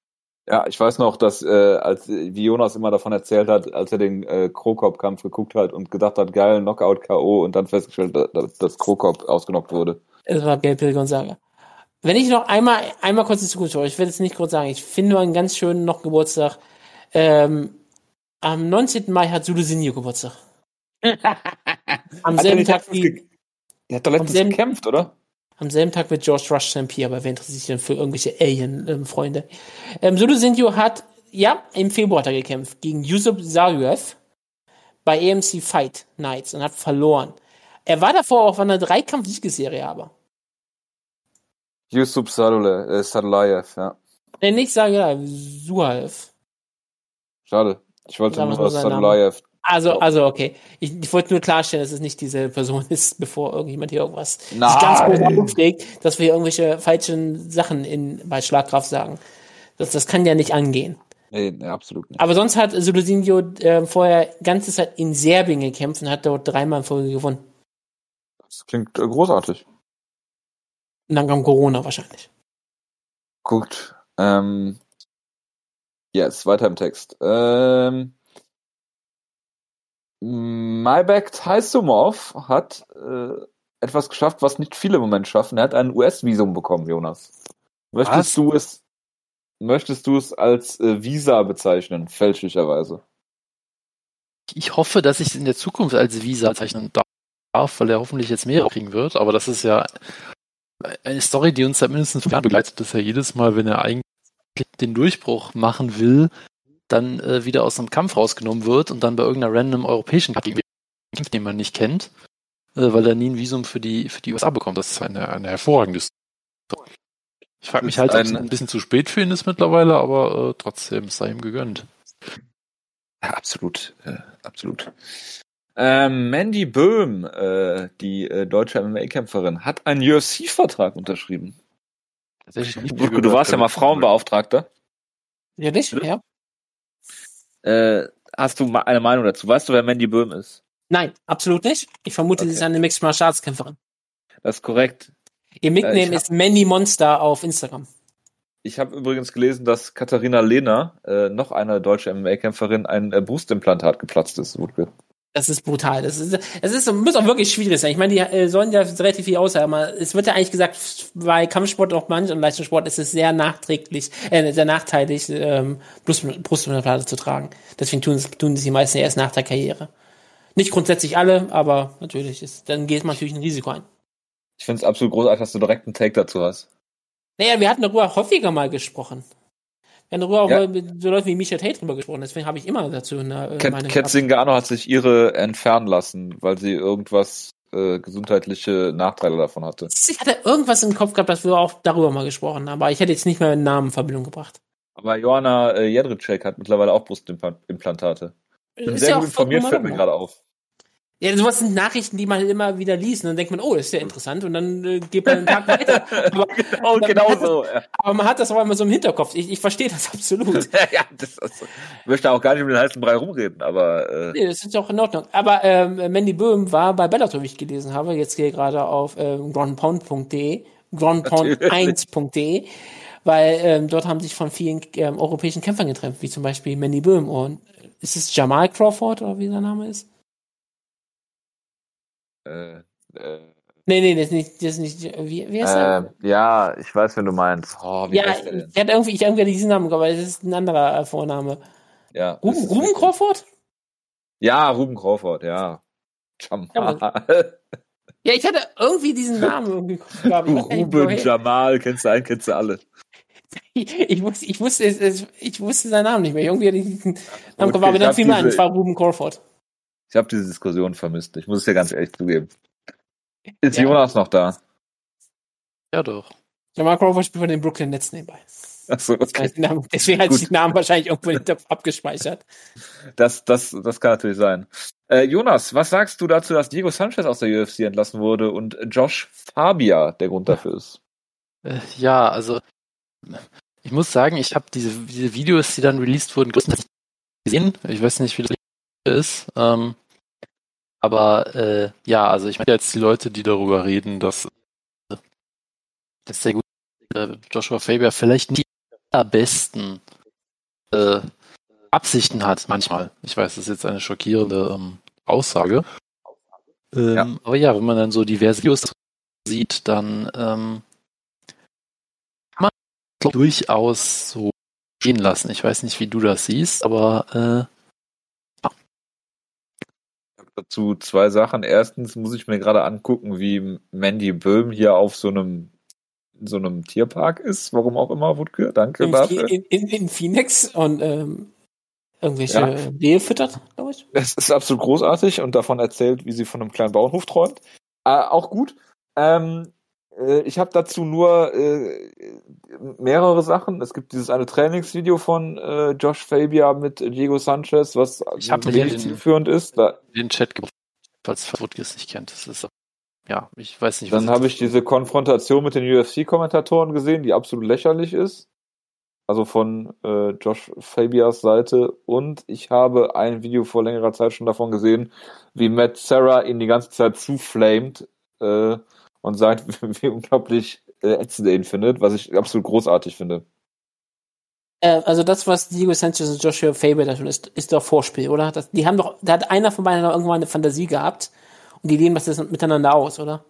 Ja, ich weiß noch, dass äh, als wie Jonas immer davon erzählt hat, als er den äh, Krokop-Kampf geguckt hat und gedacht hat, geil, Knockout K.O. und dann festgestellt, dass, dass Krokop ausgenockt wurde. Es war Gabriel Gonzaga. Wenn ich noch einmal einmal kurz Zukunft schaue, ich werde jetzt nicht kurz sagen, ich finde nur einen ganz schönen noch Geburtstag. Ähm, am 19. Mai hat Sulu Sinio Geburtstag. Am selben Tag wie. Der hat doch letztens selben, gekämpft, oder? Am selben Tag wird George Rush Champion, aber wer interessiert sich denn für irgendwelche Alien-Freunde? Ähm, Sulu Sindhu hat, ja, im Februar hat er gekämpft gegen Yusuf Zaruev bei AMC Fight Nights und hat verloren. Er war davor auch von einer Dreikampf-Siegesserie aber. Yusuf Sadule, äh, Sadulayev, ja. Nee, nicht Sadulayev, Suhaev. Schade. Ich wollte nur Sadulayev also, also okay. Ich, ich wollte nur klarstellen, dass es nicht diese Person ist, bevor irgendjemand hier irgendwas Nein. sich ganz groß aufregt, dass wir irgendwelche falschen Sachen in, bei Schlagkraft sagen. Das, das kann ja nicht angehen. Nee, nee absolut nicht. Aber sonst hat Sulusinho äh, vorher ganze Zeit in Serbien gekämpft und hat dort dreimal in Folge gewonnen. Das klingt äh, großartig. Und dann kam Corona wahrscheinlich. Gut. Ähm, yes, weiter im Text. Ähm, Maybach Taisumov hat äh, etwas geschafft, was nicht viele im Moment schaffen. Er hat ein US-Visum bekommen, Jonas. Möchtest was? du es, möchtest du es als äh, Visa bezeichnen, fälschlicherweise? Ich hoffe, dass ich es in der Zukunft als Visa bezeichnen darf, weil er hoffentlich jetzt mehr kriegen wird. Aber das ist ja eine Story, die uns seit mindestens fünf Jahren begleitet, dass er jedes Mal, wenn er eigentlich den Durchbruch machen will, dann äh, wieder aus einem Kampf rausgenommen wird und dann bei irgendeiner random europäischen Kategorie kämpft, den man nicht kennt, äh, weil er nie ein Visum für die, für die USA bekommt. Das ist eine, eine hervorragende Story. Ich frage mich halt, ob es ein bisschen zu spät für ihn ist mittlerweile, aber äh, trotzdem sei ihm gegönnt. Ja, absolut, äh, absolut. Ähm, Mandy Böhm, äh, die äh, deutsche MMA-Kämpferin, hat einen UFC-Vertrag unterschrieben. Tatsächlich nicht. Du, du warst ja mal Frauenbeauftragter. Ja, nicht? Ja. Äh, hast du eine Meinung dazu? Weißt du, wer Mandy Böhm ist? Nein, absolut nicht. Ich vermute, okay. sie ist eine Mixed Martial Arts Kämpferin. Das ist korrekt. Ihr Nickname äh, ist Mandy Monster auf Instagram. Ich habe übrigens gelesen, dass Katharina Lehner, äh, noch eine deutsche MMA-Kämpferin, ein äh, Brustimplantat geplatzt ist. Wurde das ist brutal. Das ist, es ist, muss auch wirklich schwierig sein. Ich meine, die äh, sollen ja relativ viel aber es wird ja eigentlich gesagt, bei Kampfsport auch manch und Leistungssport ist es sehr nachträglich, äh, sehr nachteilig, ähm, Brust, Brustimplantate zu tragen. Deswegen tun, tun sie die meisten erst nach der Karriere. Nicht grundsätzlich alle, aber natürlich ist, dann geht man natürlich ein Risiko ein. Ich finde es absolut großartig, dass du direkt einen Take dazu hast. Naja, wir hatten darüber häufiger mal gesprochen. Wir haben darüber auch Ja. mit so Leuten wie Micha Tate drüber gesprochen, deswegen habe ich immer dazu eine äh, Cat, Meinung gehabt. Zingano hat sich ihre entfernen lassen, weil sie irgendwas äh, gesundheitliche Nachteile davon hatte. Ich hatte irgendwas im Kopf gehabt, dass wir auch darüber mal gesprochen haben, aber ich hätte jetzt nicht mehr mit Namen in Verbindung gebracht. Aber Joanna äh, Jedrzejczyk hat mittlerweile auch Brustimplantate. Bin Ist sehr ja gut informiert, fällt mir gerade auf. Ja, sowas sind Nachrichten, die man immer wieder liest und dann denkt man, oh, das ist ja interessant und dann äh, geht man einen Tag weiter. Aber, Genau, aber genau man hat so. Das, aber man hat das auch immer so im Hinterkopf. Ich, ich verstehe das absolut. ja, das, das, ich möchte auch gar nicht um den heißen Brei rumreden, aber äh, Nee, das ist auch in Ordnung. Aber ähm, Mandy Böhm war bei Bellator, wie ich gelesen habe, jetzt gehe ich gerade auf ähm, groundpound.de, groundpound1.de, weil ähm, dort haben sich von vielen ähm, europäischen Kämpfern getrennt, wie zum Beispiel Mandy Böhm. Und ist es Jamal Crawford oder wie der Name ist? Äh, äh, Nee, nee, das ist nicht, das ist nicht, wie, wie heißt er? äh, ja, ich weiß, wenn du meinst. Oh, wie Ja, heißt der denn? ich hatte irgendwie, ich irgendwie diesen Namen, aber es ist ein anderer äh, Vorname. Ja, das Ruben, Ruben. Crawford? Ja, Ruben Crawford, ja. Jamal. Ja, ich hatte irgendwie diesen Namen irgendwie, Ruben. Jamal, kennst du einen, kennst du alle. Ich, ich wusste, ich wusste, ich wusste seinen Namen nicht mehr. Irgendwie hatte ich diesen Namen Okay, okay, aber dann fiel mir ein, es war Ruben Crawford. Ich habe diese Diskussion vermisst. Ich muss es dir ganz ehrlich zugeben. Ist Ja. Jonas noch da? Ja, doch. Jamal Crawford spielt bei den Brooklyn Nets nebenbei. Achso, Deswegen okay. Namen- Deswegen hat sich die Namen wahrscheinlich irgendwo in den Topf abgespeichert. Das, das, das kann natürlich sein. Äh, Jonas, was sagst du dazu, dass Diego Sanchez aus der UFC entlassen wurde und Josh Fabia der Grund dafür ist? Äh, ja, also ich muss sagen, ich habe diese, diese Videos, die dann released wurden, größtenteils gesehen. Ich weiß nicht, wie das ist. Ähm, aber äh, ja, also ich meine jetzt die Leute, die darüber reden, dass, äh, dass der gute äh, Joshua Faber vielleicht nicht die allerbesten äh, Absichten hat, manchmal. Ich weiß, das ist jetzt eine schockierende ähm, Aussage. Ähm, Ja. Aber ja, wenn man dann so diverse Videos sieht, dann ähm, kann man glaub, durchaus so stehen lassen. Ich weiß nicht, wie du das siehst, aber Dazu zwei Sachen. Erstens muss ich mir gerade angucken, wie Mandy Böhm hier auf so einem in so einem Tierpark ist, warum auch immer, Wutke. Danke In, dafür. in, in, in Phoenix und ähm, irgendwelche Ja. Rehe füttert, glaube ich. Es ist absolut großartig und davon erzählt, wie sie von einem kleinen Bauernhof träumt. Äh, auch gut. Ähm, äh, ich habe dazu nur äh, mehrere Sachen. Es gibt dieses eine Trainingsvideo von äh, Josh Fabia mit Diego Sanchez, was wenig zielführend ist. Da, den Chat gebracht, falls es nicht kennt. Das ist ja, ich weiß nicht. dann was- habe ich diese Konfrontation mit den UFC-Kommentatoren gesehen, die absolut lächerlich ist. Also von äh, Josh Fabias Seite. Und ich habe ein Video vor längerer Zeit schon davon gesehen, wie Matt Sarah ihn die ganze Zeit zuflamet äh, und sagt, wie, unglaublich äh, ätzend er ihn findet, was ich absolut großartig finde. Äh, also das, was Diego Sanchez und Joshua Faber da tun, ist, ist doch Vorspiel, oder? Das, die haben doch, da hat einer von beiden doch irgendwann eine Fantasie gehabt und die lehnen was das miteinander aus, oder?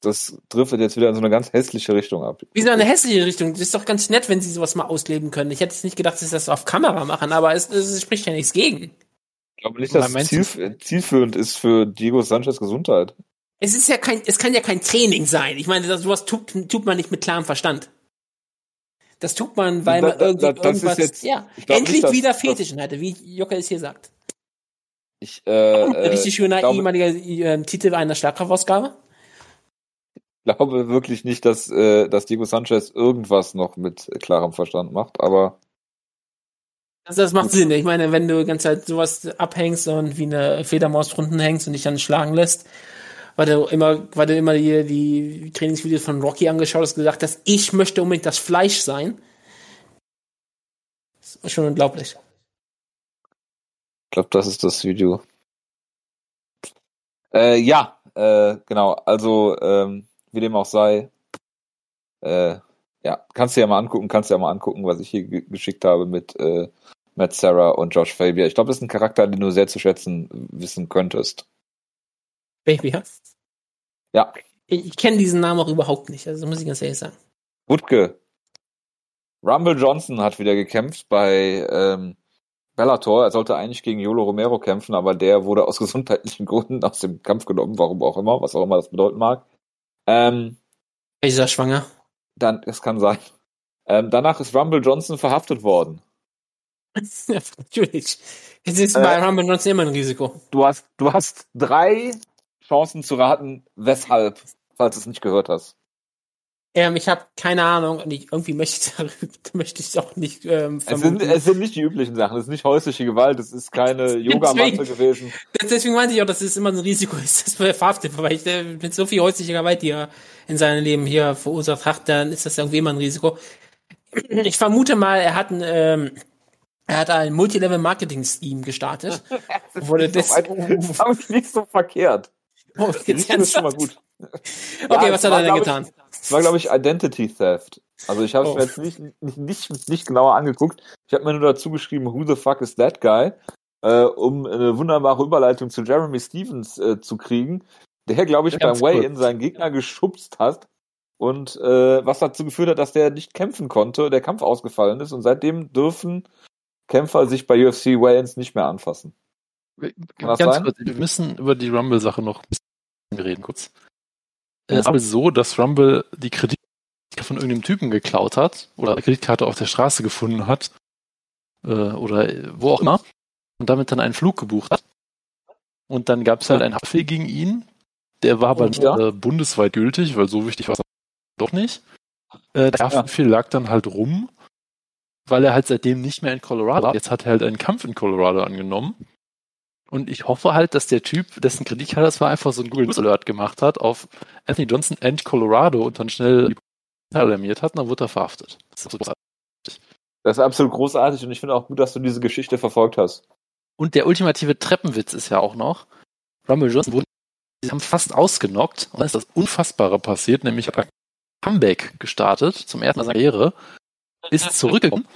Das driftet jetzt wieder in so eine ganz hässliche Richtung ab. Wie so eine hässliche Richtung. Das ist doch ganz nett, wenn sie sowas mal ausleben können. Ich hätte jetzt nicht gedacht, dass sie das auf Kamera machen, aber es, es spricht ja nichts gegen. Ich glaube nicht, dass es zielführend ist für Diego Sanchez Gesundheit. Es ist ja kein, es kann ja kein Training sein. Ich meine, das, sowas tut, tut man nicht mit klarem Verstand. Das tut man, weil Da- man da- irgendwie da- das ist irgendwas, jetzt- ja, ich endlich nicht, wieder dass- Fetischen hatte, wie Jocke es hier sagt. Ich, äh, Ein äh, richtig schöner glaube- ehemaliger äh, Titel einer Schlagkraftausgabe. glaube wirklich nicht, dass, äh, dass Diego Sanchez irgendwas noch mit klarem Verstand macht, aber Also das macht Sinn. Ich meine, wenn du die ganze Zeit sowas abhängst und wie eine Fledermaus drunten hängst und dich dann schlagen lässt, weil du immer, weil du immer die, die Trainingsvideos von Rocky angeschaut hast, gesagt hast, ich möchte unbedingt das Fleisch sein. Das ist schon unglaublich. ich glaube, das ist das Video. Äh, ja, äh, genau, also ähm, wie dem auch sei, äh, ja, kannst du ja mal angucken, kannst du ja mal angucken, was ich hier ge geschickt habe mit äh, Matt Sarah und Josh Fabia. Ich glaube, das ist ein Charakter, den du sehr zu schätzen wissen könntest. Baby, ja? Ja, Ich, ich kenne diesen Namen auch überhaupt nicht, also muss ich ganz ehrlich sagen. Wutke. Rumble Johnson hat wieder gekämpft bei ähm, Bellator. Er sollte eigentlich gegen Yolo Romero kämpfen, aber der wurde aus gesundheitlichen Gründen aus dem Kampf genommen, warum auch immer, was auch immer das bedeuten mag. Ähm, Ist er schwanger? dann, es kann sein. Ähm, danach ist Rumble Johnson verhaftet worden. natürlich. Jetzt ist Äh. bei Rumble Johnson immer ein Risiko. Du hast, du hast drei Chancen zu raten, weshalb, falls du es nicht gehört hast. Ähm, ich habe keine Ahnung und ich, irgendwie möchte ich, möchte ich auch nicht ähm, Es sind, vermuten. es sind nicht die üblichen Sachen. Es ist nicht häusliche Gewalt. Es ist keine Yogamatte gewesen. Deswegen meinte ich auch, dass es immer ein Risiko ist, dass wir verhaftet weil ich äh, mit so viel häuslicher Gewalt, die er in seinem Leben hier verursacht hat, dann ist das irgendwie immer ein Risiko. Ich vermute mal, er hat ein, ähm, er hat ein Multilevel-Marketing-Scheme gestartet. Wurde das, Das ist aber nicht so verkehrt. Oh, Das ist schon mal gut. Okay, Ja, was hat er denn getan? Es war, glaube ich, Identity Theft. Also ich habe es Oh. mir jetzt nicht, nicht, nicht, nicht genauer angeguckt. Ich habe mir nur dazu geschrieben, who the fuck is that guy? Äh, um eine wunderbare Überleitung zu Jeremy Stevens äh, zu kriegen, der, glaube ich, Ganz beim. Way-In seinen Gegner geschubst hat und äh, was dazu geführt hat, dass der nicht kämpfen konnte, der Kampf ausgefallen ist und seitdem dürfen Kämpfer sich bei UFC Way-Ins nicht mehr anfassen. Kann Ganz kurz, wir müssen über die Rumble-Sache noch ein bisschen reden, kurz. Es war so, dass Rumble die Kreditkarte von irgendeinem Typen geklaut hat oder eine Kreditkarte auf der Straße gefunden hat äh, oder wo auch immer und damit dann einen Flug gebucht hat. Und dann gab es halt einen Haftbefehl gegen ihn. Der war aber nicht Ja. äh, bundesweit gültig, weil so wichtig war es doch nicht. Äh, der Haftbefehl lag dann halt rum, weil er halt seitdem nicht mehr in Colorado war. Jetzt hat er halt einen Kampf in Colorado angenommen. Und ich hoffe halt, dass der Typ, dessen Kreditkarte das war, einfach so ein Google News Alert gemacht hat auf Anthony Johnson and Colorado und dann schnell die alarmiert hat und dann wurde er verhaftet. Das ist so großartig. Das ist absolut großartig und ich finde auch gut, dass du diese Geschichte verfolgt hast. Und der ultimative Treppenwitz ist ja auch noch, Rumble Johnson wurde sie haben fast ausgenockt und dann ist das Unfassbare passiert, nämlich hat er Comeback gestartet, zum ersten Mal seiner Karriere, ist zurückgekommen,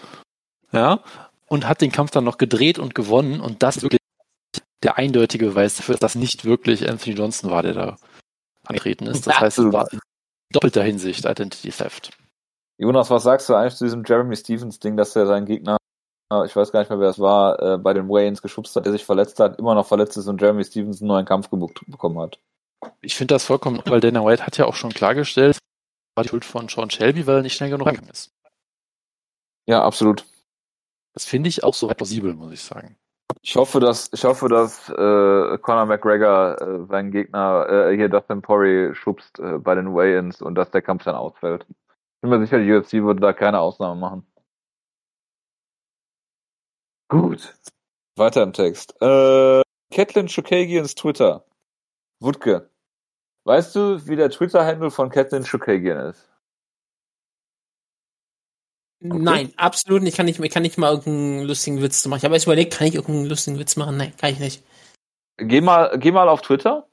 ja, und hat den Kampf dann noch gedreht und gewonnen und das wirklich der eindeutige Beweis dafür, dass das nicht wirklich Anthony Johnson war, der da angetreten ist. Das heißt, es war in doppelter Hinsicht Identity Theft. Jonas, was sagst du eigentlich zu diesem Jeremy Stevens Ding, dass er seinen Gegner, ich weiß gar nicht mehr, wer es war, äh, bei den Waynes geschubst hat, der sich verletzt hat, immer noch verletzt ist und Jeremy Stevens einen neuen Kampf gebucht bekommen hat? Ich finde das vollkommen, weil Dana White hat ja auch schon klargestellt, war die Schuld von Sean Shelby, weil er nicht schnell genug rangegangen ist. Ja, absolut. Das finde ich auch so plausibel, muss ich sagen. Ich hoffe, dass ich hoffe, dass äh, Conor McGregor äh, seinen Gegner äh, hier Dustin Poirier schubst äh, bei den Weigh-ins und dass der Kampf dann ausfällt. Ich bin mir sicher, die UFC würde da keine Ausnahme machen. Gut. Weiter im Text. Äh, Catelyn Chukagians Twitter. Wutke. Weißt du, wie der Twitter-Handle von Catelyn Chukagian ist? Nein, absolut nicht. Ich kann nicht, ich kann nicht mal irgendeinen lustigen Witz machen. Ich habe erst überlegt, kann ich irgendeinen lustigen Witz machen? Nein, kann ich nicht. Geh mal, geh mal auf Twitter.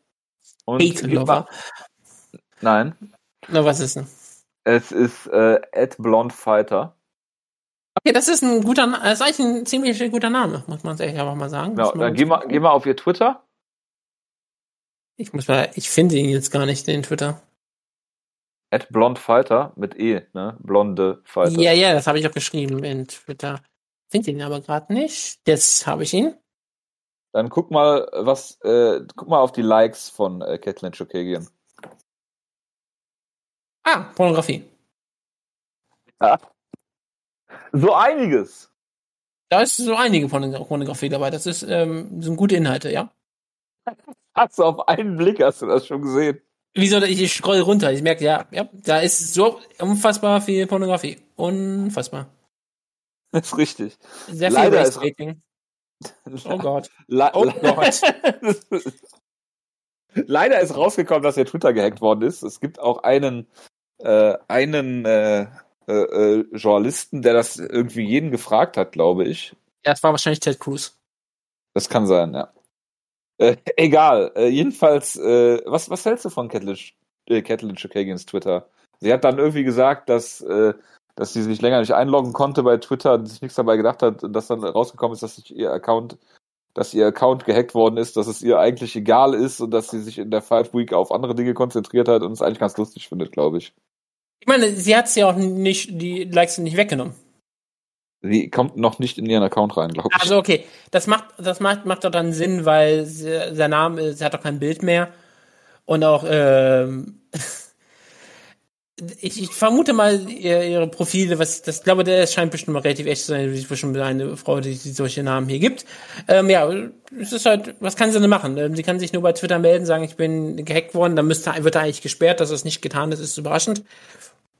Und Hate gib mal, Lover. nein, Na, was ist denn? es ist äh, @blondfighter. Okay, das ist ein guter, das ist eigentlich ein ziemlich guter Name, muss man ehrlich einfach mal sagen. Genau, dann geh mal, geh mal auf ihr Twitter. Ich muss mal, ich finde ihn jetzt gar nicht, den Twitter. At blondfighter mit E, ne? Blonde Fighter. Ja, ja, das habe ich auch geschrieben in Twitter. Finde ihn aber gerade nicht. Jetzt habe ich ihn. Dann guck mal, was, äh, guck mal auf die Likes von äh, Catelyn Chukagian. Ah, Pornografie. So einiges. Da ist so einige Porno- Pornografie dabei. Das ist, ähm, sind gute Inhalte, ja. Hast du auf einen Blick, hast du das schon gesehen? Wieso, ich, ich scroll runter. Ich merke, ja, ja, da ist so unfassbar viel Pornografie. Unfassbar. Das ist richtig. Sehr viel Leider ist-. Oh Gott. Le Oh Gott. Leider ist rausgekommen, dass ihr Twitter gehackt worden ist. Es gibt auch einen, äh, einen äh, äh, äh, Journalisten, der das irgendwie jeden gefragt hat, glaube ich. Ja, es war wahrscheinlich Ted Cruz. Das kann sein, ja. Äh, egal. Äh, jedenfalls, äh, was, was hältst du von Catelyn, äh, Chukagians Twitter? Sie hat dann irgendwie gesagt, dass, äh, dass sie sich länger nicht einloggen konnte bei Twitter und sich nichts dabei gedacht hat und dass dann rausgekommen ist, dass sich ihr Account, dass ihr Account gehackt worden ist, dass es ihr eigentlich egal ist und dass sie sich in der Five Week auf andere Dinge konzentriert hat und es eigentlich ganz lustig findet, glaube ich. Ich meine, sie hat ja auch nicht, die Likes nicht weggenommen. Sie kommt noch nicht in ihren Account rein, glaube ich. Also okay, das macht, das macht, macht doch dann Sinn, weil sie, sein Name, sie hat doch kein Bild mehr. Und auch, ähm, ich, ich vermute mal ihr, ihre Profile, was das glaube, der scheint bestimmt mal relativ echt zu sein. Sie bestimmt eine Frau, die, die solche Namen hier gibt. Ähm, ja, es ist halt, was kann sie denn machen? Ähm, Sie kann sich nur bei Twitter melden, sagen, ich bin gehackt worden, dann müsste, wird er eigentlich gesperrt, dass das nicht getan ist, ist überraschend.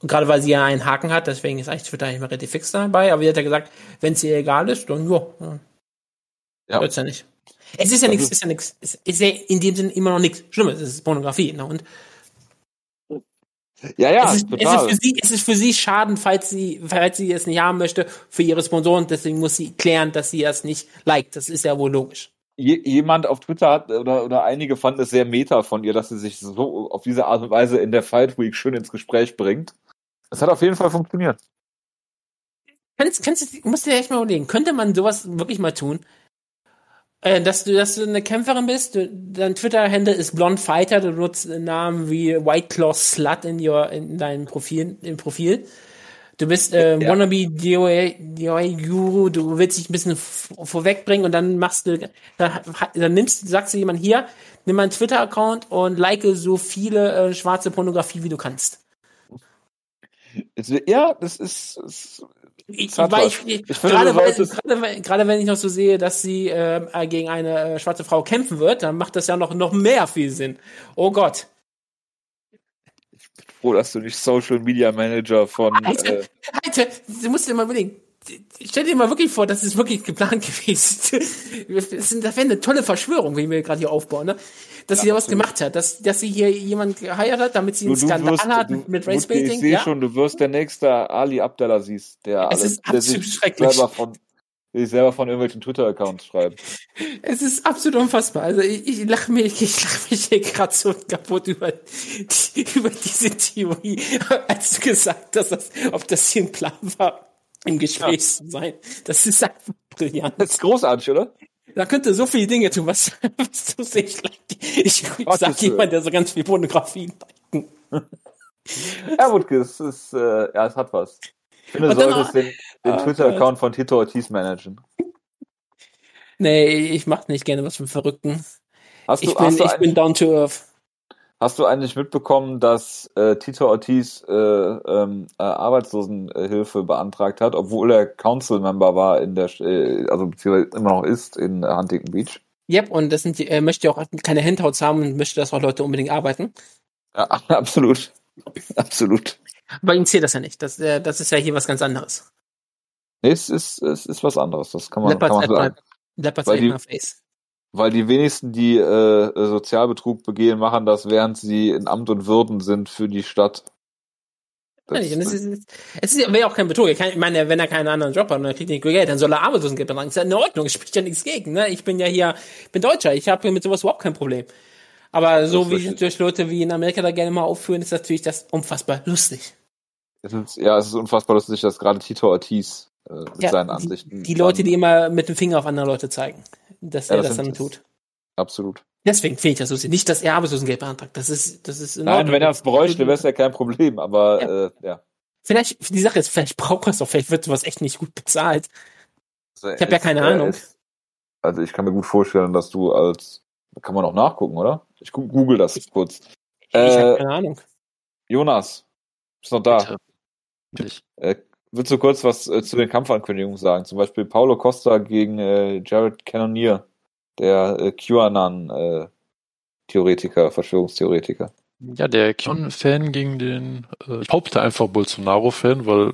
Und gerade weil sie ja einen Haken hat, deswegen ist eigentlich Twitter eigentlich mal relativ fix dabei. Aber sie hat ja gesagt, wenn es ihr egal ist, dann ja, ja. Ja. Wird's ja nicht. Es ist ja Also- nichts, ist ja nichts. Es ist ja in dem Sinne immer noch nichts Schlimmes. Es ist Pornografie. Ne? Und Ja, ja, es, ist, es, ist für sie, es ist für sie schaden, falls sie, falls sie es nicht haben möchte, für ihre Sponsoren. Deswegen muss sie klären, dass sie es nicht liked. Das ist ja wohl logisch. Je, jemand auf Twitter hat, oder, oder einige fanden es sehr meta von ihr, dass sie sich so auf diese Art und Weise in der Fight Week schön ins Gespräch bringt. Es hat auf jeden Fall funktioniert. Kannst, kannst, du- musst du dir echt mal überlegen, könnte man sowas wirklich mal tun? Äh, dass du, dass du eine Kämpferin bist, du, dein Twitter-Handle ist Blond Fighter, du nutzt Namen wie White Claw Slut in, your, in deinem Profil, im Profil. Du bist äh, Ja. wannabe DOA, DOA Guru, du willst dich ein bisschen vorwegbringen und dann machst du, dann, dann nimmst, sagst du jemand hier, nimm meinen Twitter-Account und like so viele äh, schwarze Pornografie, wie du kannst. Ja, das ist, es, Ich, weil ich, ich, Ich finde, gerade, weil, gerade, wenn- gerade wenn ich noch so sehe, dass sie äh, gegen eine äh, schwarze Frau kämpfen wird, dann macht das ja noch, noch mehr viel Sinn. Oh Gott. froh, dass du nicht Social Media Manager von, Alter, äh, Alter, du musst dir mal überlegen. Stell dir mal wirklich vor, das ist wirklich geplant gewesen. Das, sind- das wäre eine tolle Verschwörung, wie wir gerade hier aufbauen, ne? Dass sie da was gemacht hat, dass, dass sie hier jemand geheiert hat, damit sie einen du Skandal wirst, hat du, mit Racebaiting. ich sehe Ja? schon, du wirst der nächste Ali Abdelaziz, der, Es alles, ist der sich selber von, sich selber von irgendwelchen Twitter-Accounts schreibt. Es ist absolut unfassbar. Also ich, ich lache mich, ich lache mich hier gerade so kaputt über, die, über diese Theorie, als du gesagt hast, ob das hier ein Plan war, im Gespräch zu sein. Das ist einfach brillant. Das ist großartig, oder? Da könnte so viele Dinge tun, was, was du ich, ich, ich sag jemand, der so ganz viel Pornografie liked. Ja, Wutke, es ist, äh, ja, es hat was. Ich finde, du solltest den, den Ah, Twitter-Account von Tito Ortiz managen. Nee, ich mach nicht gerne was einen Verrückten. Hast du, Ich bin, hast, du ich bin down to earth. Hast du eigentlich mitbekommen, dass äh, Tito Ortiz äh, ähm, äh, Arbeitslosenhilfe beantragt hat, obwohl er Council-Member war in der, äh, also beziehungsweise immer noch ist in äh, Huntington Beach? Yep, und das sind die, er möchte auch keine Handouts haben und möchte, dass auch Leute unbedingt arbeiten. Ja, absolut. Absolut. Bei ihm zählt das ja nicht. Das, äh, das ist ja hier was ganz anderes. Nee, es ist, es ist was anderes, das kann man, kann Leopards man at sagen. Leopards Weil die- face. Weil die wenigsten, die äh, Sozialbetrug begehen, machen das, während sie in Amt und Würden sind für die Stadt. Ja, nicht. Und es ist, es ist ja wäre auch kein Betrug. Er kann, ich meine, wenn er keinen anderen Job hat und er kriegt nicht Geld, dann soll er Arbeitslosengeld beantragen. Ist ja in Ordnung, es spricht ja nichts gegen. Ne? Ich bin ja hier, ich bin Deutscher, ich habe mit sowas überhaupt kein Problem. Aber so wie durch Leute wie in Amerika da gerne mal aufführen, ist natürlich das unfassbar lustig. Es ist, ja, es ist unfassbar lustig, dass gerade Tito Ortiz äh, mit Ja, seinen die, Ansichten. die Leute, dann- die immer mit dem Finger auf andere Leute zeigen, dass Ja, er das das, dann tut. Absolut. Deswegen ich das lustig. Nicht, dass er Arbeitslosengeld beantragt. Das ist, das ist in Nein, Ordnung. wenn er es bräuchte, wäre es ja kein Problem, aber Ja. Äh, ja. Vielleicht, die Sache ist, vielleicht braucht er es doch, vielleicht wird sowas echt nicht gut bezahlt. Also, Ich hab ja keine Ahnung. es- also ich kann mir gut vorstellen, dass du als kann man auch nachgucken, oder? Ich google das kurz. Ich habe Äh, keine Ahnung. Jonas, bist noch da? Bitte. Natürlich. Äh, willst du kurz was äh, zu den Kampfankündigungen sagen? Zum Beispiel Paulo Costa gegen äh, Jared Cannonier, der äh, QAnon-Theoretiker, Verschwörungstheoretiker. Ja, der Kion-Fan gegen den, äh, ich behaupte einfach Bolsonaro-Fan, weil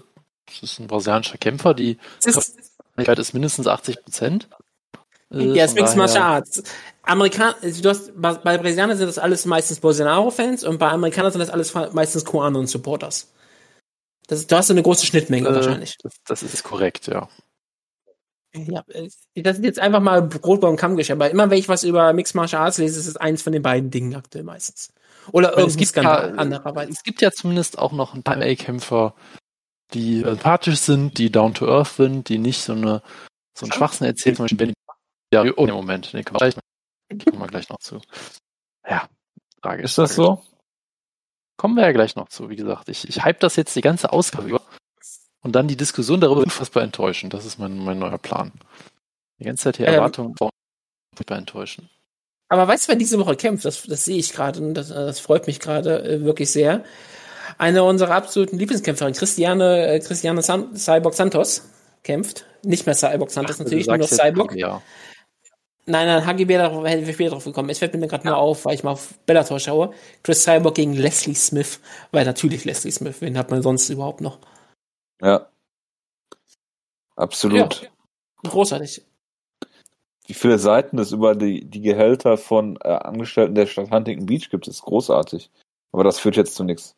es ist ein brasilianischer Kämpfer, die ist, Wahrscheinlichkeit ist mindestens 80 Prozent. Äh, ja, es von Mixed Martial Arts. Amerikan also du hast, bei Brasilianern sind das alles meistens Bolsonaro-Fans und bei Amerikanern sind das alles meistens QAnon-Supporters. Das, du hast so eine große Schnittmenge Äh, wahrscheinlich. Das, das ist korrekt, ja. Ja, äh, das ist jetzt einfach mal Brot beim Kammgeschirr. Aber immer wenn ich was über Mixed Martial Arts lese, ist es eins von den beiden Dingen aktuell meistens. Oder gibt Skandal ja- andererweise. Es gibt ja zumindest auch noch ein paar MA-Kämpfer, die empathisch sind, die down to earth sind, die nicht so eine so einen Schwachsinn erzählen. Zum Beispiel Benny. Ja, oh, nee, Moment, den kommen wir gleich noch, kommen wir gleich noch zu. Ja, Frage. Ist das so? Kommen wir ja gleich noch zu, wie gesagt. Ich, ich hype das jetzt die ganze Ausgabe über. Und dann die Diskussion darüber unfassbar enttäuschen. Das ist mein, mein neuer Plan. Die ganze Zeit die Ähm. Erwartungen unfassbar enttäuschen. Aber weißt du, wer diese Woche kämpft? Das, das sehe ich gerade und das, das freut mich gerade äh, wirklich sehr. Eine unserer absoluten Lieblingskämpferin, Christiane, äh, Christiane San Cyborg Santos, kämpft. Nicht mehr Cyborg Santos, Ach, natürlich, nur noch Cyborg. Ja. Nein, nein, HGB, da hätten wir später drauf gekommen. Es fällt mir gerade nur auf, weil ich mal auf Bellator schaue. Chris Cyborg gegen Leslie Smith. Weil natürlich Leslie Smith, wen hat man sonst überhaupt noch? Ja. Absolut. Ja. Großartig. Wie viele Seiten es über die, die Gehälter von äh, Angestellten der Stadt Huntington Beach gibt, ist großartig. Aber das führt jetzt zu nichts.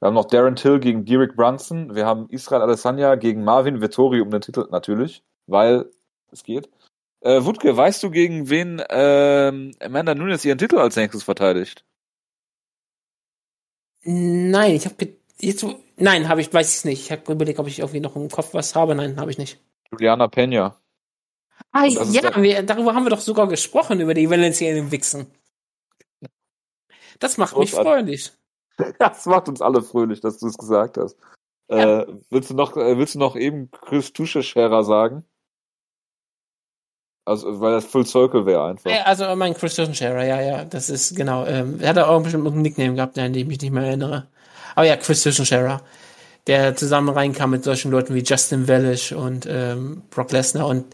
Wir haben noch Darren Till gegen Derek Brunson. Wir haben Israel Adesanya gegen Marvin Vettori um den Titel natürlich, weil es geht. Äh, Wutke, weißt du, gegen wen ähm, Amanda Nunes ihren Titel als nächstes verteidigt? Nein, ich habe jetzt, nein, habe ich, weiß ich nicht. Ich habe überlegt, ob ich irgendwie noch im Kopf was habe. Nein, habe ich nicht. Juliana Pena. Ah, ja, wir, darüber haben wir doch sogar gesprochen, über die Valencianen Wichsen. Das macht mich fröhlich. Das macht uns alle fröhlich, dass du es gesagt hast. Ja. Äh, willst du noch, äh, willst du noch eben Chris Tuschescherer sagen? Also, weil das Full Circle wäre einfach. Ja, also mein Christian Scherer, ja, ja, das ist genau. Ähm, er hat auch bestimmt einen Nickname gehabt, an den ich mich nicht mehr erinnere. Aber ja, Christian Scherer, der zusammen reinkam mit solchen Leuten wie Justin Wellish und ähm, Brock Lesnar und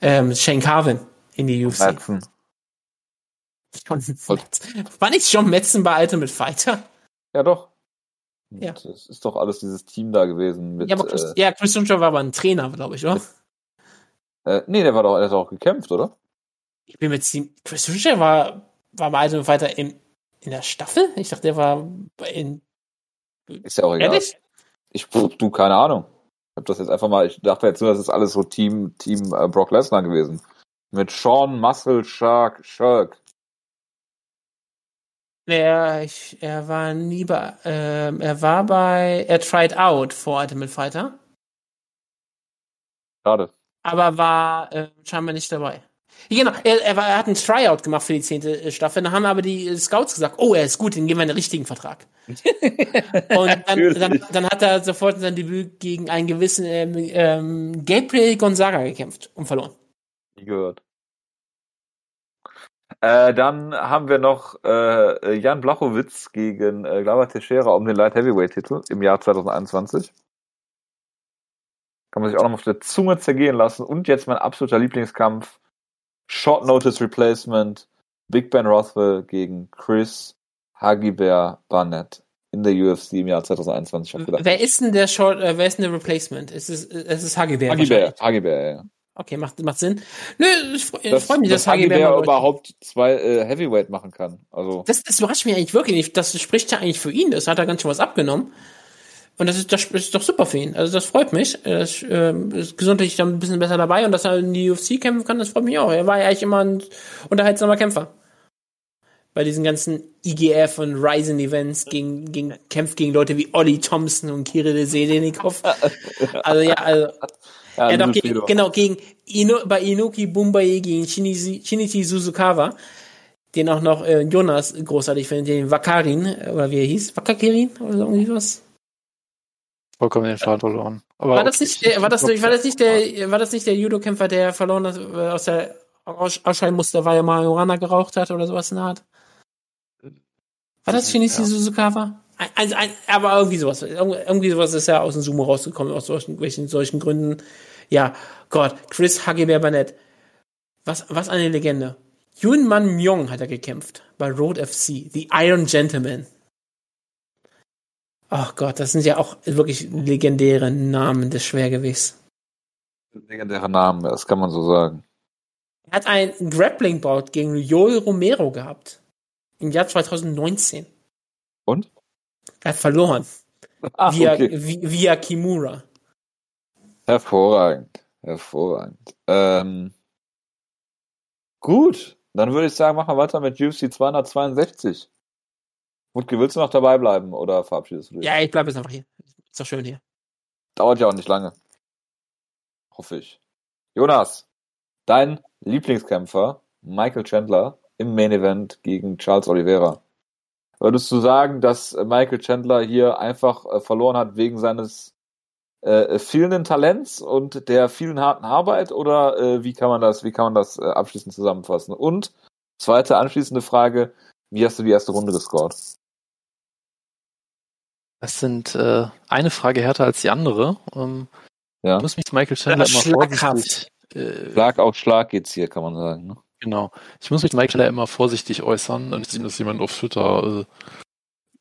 ähm, Shane Carvin in die UFC. Madsen. John Metzen. War nicht John Metzen bei Ultimate Fighter? Ja, doch. Ja. Das ist doch alles dieses Team da gewesen mit. Ja, aber Chris, ja, Christian Scherer war aber ein Trainer, glaube ich, oder? Äh, äh, nee, der war doch, der hat doch auch gekämpft, oder? Ich bin mir ziemlich. Christian Scherer war, war bei Ultimate Fighter in, in der Staffel? Ich dachte, der war in. Ist ja auch egal. Ehrlich? Ich, du, keine Ahnung. Ich hab das jetzt einfach mal, ich dachte jetzt nur, das ist alles so Team, Team äh, Brock Lesnar gewesen. Mit Sean Muscle Shark Shirk. Er, ich, er war nie bei, ähm, er war bei, er tried out vor Ultimate Fighter, Schade. Aber war äh, scheinbar nicht dabei. Genau, er, er, war, er hat einen Tryout gemacht für die zehnte Staffel, dann haben aber die Scouts gesagt, oh, er ist gut, den geben wir einen richtigen Vertrag. Und dann, dann, dann hat er sofort sein Debüt gegen einen gewissen ähm, ähm, Gabriel Gonzaga gekämpft und verloren. Gehört. Äh, dann haben wir noch äh, Jan Blachowitz gegen äh, Glauber Teixeira um den Light Heavyweight Titel im Jahr 2021. Kann man sich auch noch mal auf der Zunge zergehen lassen. Und jetzt mein absoluter Lieblingskampf. Short Notice Replacement. Big Ben Rothwell gegen Chris Hagibert Barnett in der UFC im Jahr 2021. Ich hab gedacht, Wer ist denn der Short, äh, wer ist denn der Replacement? Es ist, es ist Hagibert. Hagibert, Hagibert, ja. Okay, macht, macht Sinn. Nö, ich, freu- freue mich, dass, dass Hagibert überhaupt zwei äh, Heavyweight machen kann. Also, Das, das überrascht mich eigentlich wirklich nicht. Das spricht ja eigentlich für ihn. Das hat er ganz schön was abgenommen. Und das ist, das ist doch super für ihn. Also das freut mich. Er ist, ähm, ist gesundheitlich dann ein bisschen besser dabei und dass er in die UFC kämpfen kann, das freut mich auch. Er war ja eigentlich immer ein unterhaltsamer Kämpfer. Bei diesen ganzen IGF und Ryzen Events gegen, gegen, kämpft gegen Leute wie Olli Thompson und Kirill Sedenikov. Also ja, also ja, er hat auch gegen, genau, gegen Ino, bei Inoki Bumbaye gegen Shinichi, Shinichi Suzukawa, den auch noch äh, Jonas großartig findet, den Wakarin, äh, oder wie er hieß, Wakakirin oder so irgendwie was. Vollkommen den Faden verloren. Aber War das nicht, der, war das, war das nicht der, war das nicht der Judo-Kämpfer, der verloren hat, äh, aus der Aus Ausscheiden musste, weil er Marihuana geraucht hat oder sowas in der Art? War das Shinichi Ja. Suzukawa? Ein, aber irgendwie sowas. Irgendwie sowas ist ja aus dem Sumo rausgekommen, aus solchen, welchen, solchen Gründen. Ja, Gott, Chris Hageber Burnett. Was, was eine Legende. Yun Man Myung hat er gekämpft bei Road FC, The Iron Gentleman. Ach Gott, das sind ja auch wirklich legendäre Namen des Schwergewichts. Legendäre Namen, das kann man so sagen. Er hat ein Grappling-Bout gegen Joel Romero gehabt. Im Jahr 2019. Und? Er hat verloren. Ach, via, okay. vi- via Kimura. Hervorragend. Hervorragend. Ähm, gut, dann würde ich sagen, machen wir weiter mit UFC 262. Wutke, willst du noch dabei bleiben oder verabschiedest du dich? Ja, ich bleibe jetzt einfach hier. Ist doch schön hier. Dauert ja auch nicht lange. Hoffe ich. Jonas, dein Lieblingskämpfer, Michael Chandler, im Main Event gegen Charles Oliveira. Würdest du sagen, dass Michael Chandler hier einfach äh, verloren hat wegen seines äh, fehlenden Talents und der vielen harten Arbeit oder äh, wie kann man das, wie kann man das äh, abschließend zusammenfassen? Und zweite anschließende Frage, wie hast du die erste Runde gescored? Das sind äh, eine Frage härter als die andere. Ähm, Ja. Ich muss mich zu Michael Chandler Ja, immer vorsichtig. Äh, Schlag auf Schlag geht's hier, kann man sagen. Ne? Genau. Ich muss mich zu Michael Chandler immer vorsichtig äußern und sehen, dass jemand auf Twitter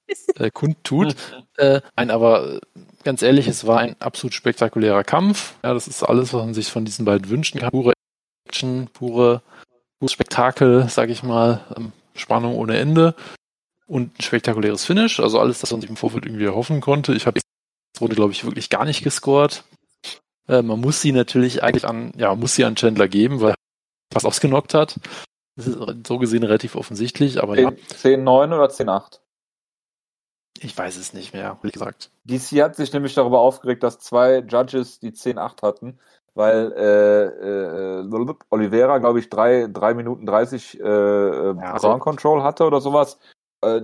äh, äh, kundtut. äh, nein, aber äh, ganz ehrlich, es war ein absolut spektakulärer Kampf. Ja, das ist alles, was man sich von diesen beiden wünschen kann. Pure Action, pure, pures Spektakel, sag ich mal. Ähm, Spannung ohne Ende. Und ein spektakuläres Finish. Also alles, das man sich im Vorfeld irgendwie erhoffen konnte. Ich habe die Runde, glaube ich, wirklich gar nicht gescored. Äh, man muss sie natürlich eigentlich an, ja, muss sie an Chandler geben, weil er fast ausgenockt hat. Das ist so gesehen relativ offensichtlich, aber ja, 10-9 oder 10-8? ich weiß es nicht mehr, wie gesagt. DC hat sich nämlich darüber aufgeregt, dass zwei Judges die 10-8 hatten, weil äh, äh, Oliveira, glaube ich, drei, drei Minuten 30 äh, äh, Ja, Ground Control hatte oder sowas. Äh,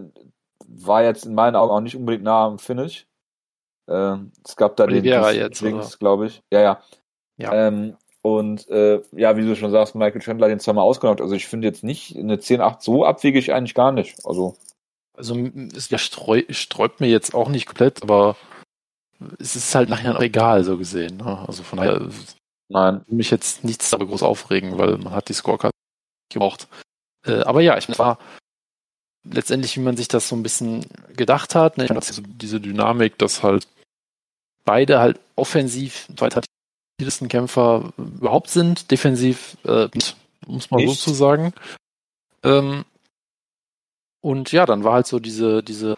war jetzt in meinen Augen auch nicht unbedingt nah am Finish. Äh, es gab da Oliveira den jetzt, glaube ich. Ja, ja. Ja. Ähm, und äh, ja, wie du schon sagst, Michael Chandler hat den zweimal ausgenockt. Also ich finde jetzt nicht eine 10-8 so abwegig eigentlich gar nicht. Also Also es ja, streu, sträubt mir jetzt auch nicht komplett, aber es ist halt nachher auch egal, so gesehen. Ne? Also von daher nein. will mich jetzt nichts darüber groß aufregen, weil man hat die Scorecard gebraucht. Äh, aber ja, ich war letztendlich, wie man sich das so ein bisschen gedacht hat. Ne? Ich meine, das ist so diese Dynamik, dass halt beide halt offensiv weitersten Kämpfer überhaupt sind, defensiv äh, muss man Nicht. so zu sagen. Ähm, und ja, dann war halt so diese, diese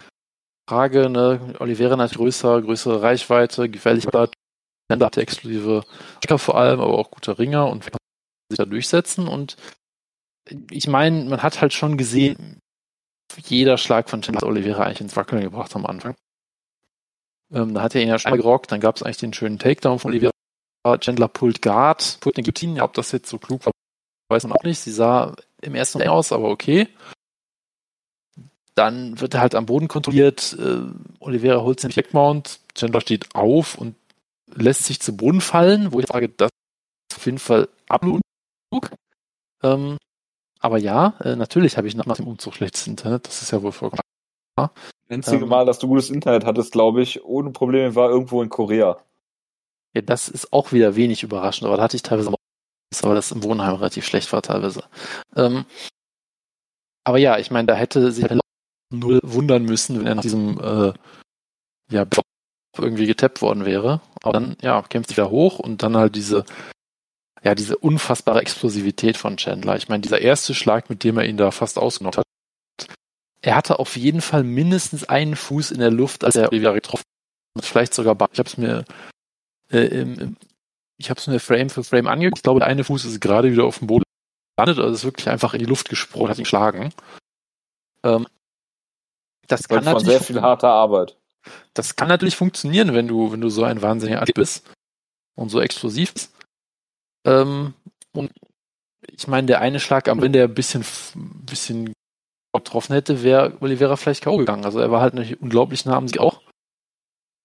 Frage, ne, Oliveira hat größer, größere Reichweite, gefährlich Chandler hatte exklusive Sticker vor allem, aber auch gute Ringer und kann sich da durchsetzen. Und ich meine, man hat halt schon gesehen, jeder Schlag von Chandler hat Oliveira eigentlich ins Wackeln gebracht am Anfang. Ähm, da hat er ihn ja schon gerockt, dann gab es eigentlich den schönen Takedown von Oliveira. Chandler pullt Guard, pullt den Guillotine, ob das jetzt so klug war, weiß man auch nicht. Sie sah im ersten Moment aus, aber okay. Dann wird er halt am Boden kontrolliert. Äh, Oliveira holt den Checkmount. Chandler steht auf und lässt sich zu Boden fallen, wo ich sage, das ist auf jeden Fall absolut. Ähm, aber ja, äh, natürlich habe ich nach, nach dem Umzug schlechtes Internet. Das ist ja wohl vollkommen Einzige Ähm. Mal, dass du gutes Internet hattest, glaube ich, ohne Probleme war irgendwo in Korea. Ja, das ist auch wieder wenig überraschend, aber da hatte ich teilweise auch, weil das im Wohnheim relativ schlecht war teilweise. Ähm, aber ja, ich meine, da hätte sich halt null wundern müssen, wenn er nach diesem äh, ja, irgendwie getappt worden wäre. Aber dann, ja, kämpft sich wieder hoch und dann halt diese, ja, diese unfassbare Explosivität von Chandler. Ich meine, dieser erste Schlag, mit dem er ihn da fast ausgenockt hat, er hatte auf jeden Fall mindestens einen Fuß in der Luft, als er Oliveira getroffen hat. Vielleicht sogar, ich habe es mir äh, im, im, ich habe es mir Frame für Frame angeguckt. Ich glaube, der eine Fuß ist gerade wieder auf dem Boden gelandet, also ist wirklich einfach in die Luft gesprungen, hat ihn geschlagen. Ähm, das kann Von natürlich, sehr viel harter Arbeit. das kann natürlich funktionieren, wenn du, wenn du so ein wahnsinniger Athlet bist und so explosiv bist. Ähm, und ich meine, der eine Schlag, am wenn der ein bisschen, bisschen getroffen hätte, wäre Oliveira vielleicht K.O. gegangen. Also er war halt nicht unglaublich nah am Sieg auch.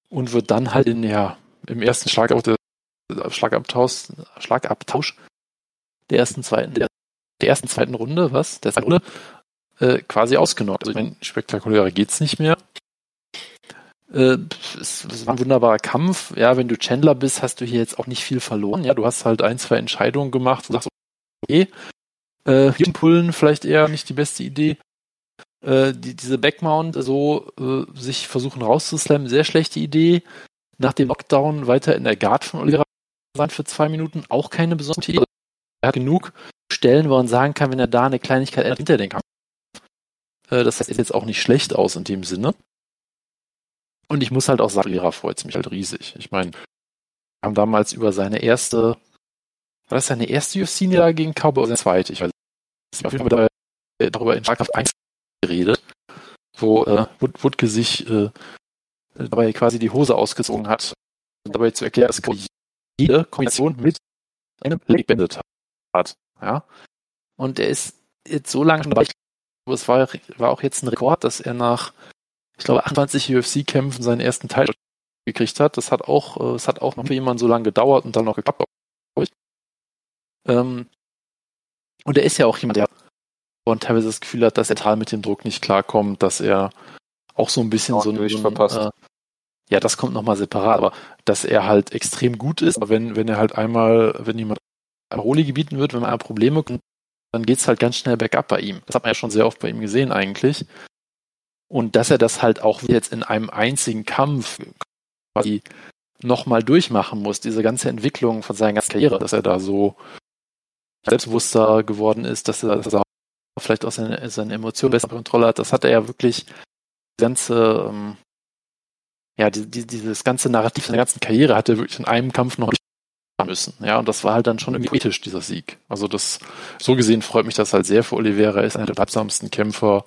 Und wird dann halt in, ja, im ersten Schlag auch der Schlagabtausch, Schlagabtausch der ersten, zweiten, der, der ersten, zweiten Runde, was? Der zweiten Runde, äh, quasi ausgenockt. Also ich meine, spektakulärer geht's nicht mehr. Äh, es, es war ein wunderbarer Kampf. Ja, wenn du Chandler bist, hast du hier jetzt auch nicht viel verloren. Ja, du hast halt ein, zwei Entscheidungen gemacht und sagst, okay, äh, hier pullen vielleicht eher nicht die beste Idee. Äh, die, diese Backmount so äh, sich versuchen rauszuslammen, sehr schlechte Idee. Nach dem Lockdown weiter in der Guard von Oliveira sein für zwei Minuten, auch keine besondere Idee. Er hat genug Stellen, wo man sagen kann, wenn er da eine Kleinigkeit ändert hinter den Kampf. Äh, das sieht jetzt auch nicht schlecht aus in dem Sinne. Und ich muss halt auch sagen, Lehrer freut mich halt riesig. Ich meine, wir haben damals über seine erste, war das seine erste UFC-Niederlage gegen Cowboy oder seine zweite? Ich weiß nicht. Auf jeden Fall dabei, darüber in Schlagkraft 1 geredet, wo äh, Wood, Woodke sich äh, dabei quasi die Hose ausgezogen hat und dabei zu erklären, dass jede Kombination mit einem Leg Bandit hat. Ja. Und er ist jetzt so lange schon dabei, ich glaube, es war, war auch jetzt ein Rekord, dass er nach, ich glaube, 28 UFC-Kämpfen seinen ersten Teil gekriegt hat. Das hat auch, äh, es hat auch noch für jemanden so lange gedauert und dann noch geklappt, glaube ich. Ähm, und er ist ja auch jemand, der und teilweise das Gefühl hat, dass er total mit dem Druck nicht klarkommt, dass er auch so ein bisschen auch so ein, verpasst. Äh, ja, das kommt nochmal separat, aber dass er halt extrem gut ist, aber wenn, wenn er halt einmal, wenn jemand Paroli gebieten wird, wenn man Probleme kommt, dann geht's halt ganz schnell bergab bei ihm. Das hat man ja schon sehr oft bei ihm gesehen eigentlich. Und dass er das halt auch jetzt in einem einzigen Kampf quasi nochmal durchmachen muss, diese ganze Entwicklung von seiner ganzen Karriere, dass er da so selbstbewusster geworden ist, dass er, dass er vielleicht auch seine, seine Emotionen besser Kontrolle hat, das hat er ja wirklich die ganze, ähm, ja, die, die, dieses ganze Narrativ seiner ganzen Karriere hat er wirklich in einem Kampf noch müssen. Ja, und das war halt dann schon irgendwie ethisch, dieser Sieg. Also das, so gesehen freut mich das halt sehr für Oliveira. Er ist einer der bleibsamsten Kämpfer,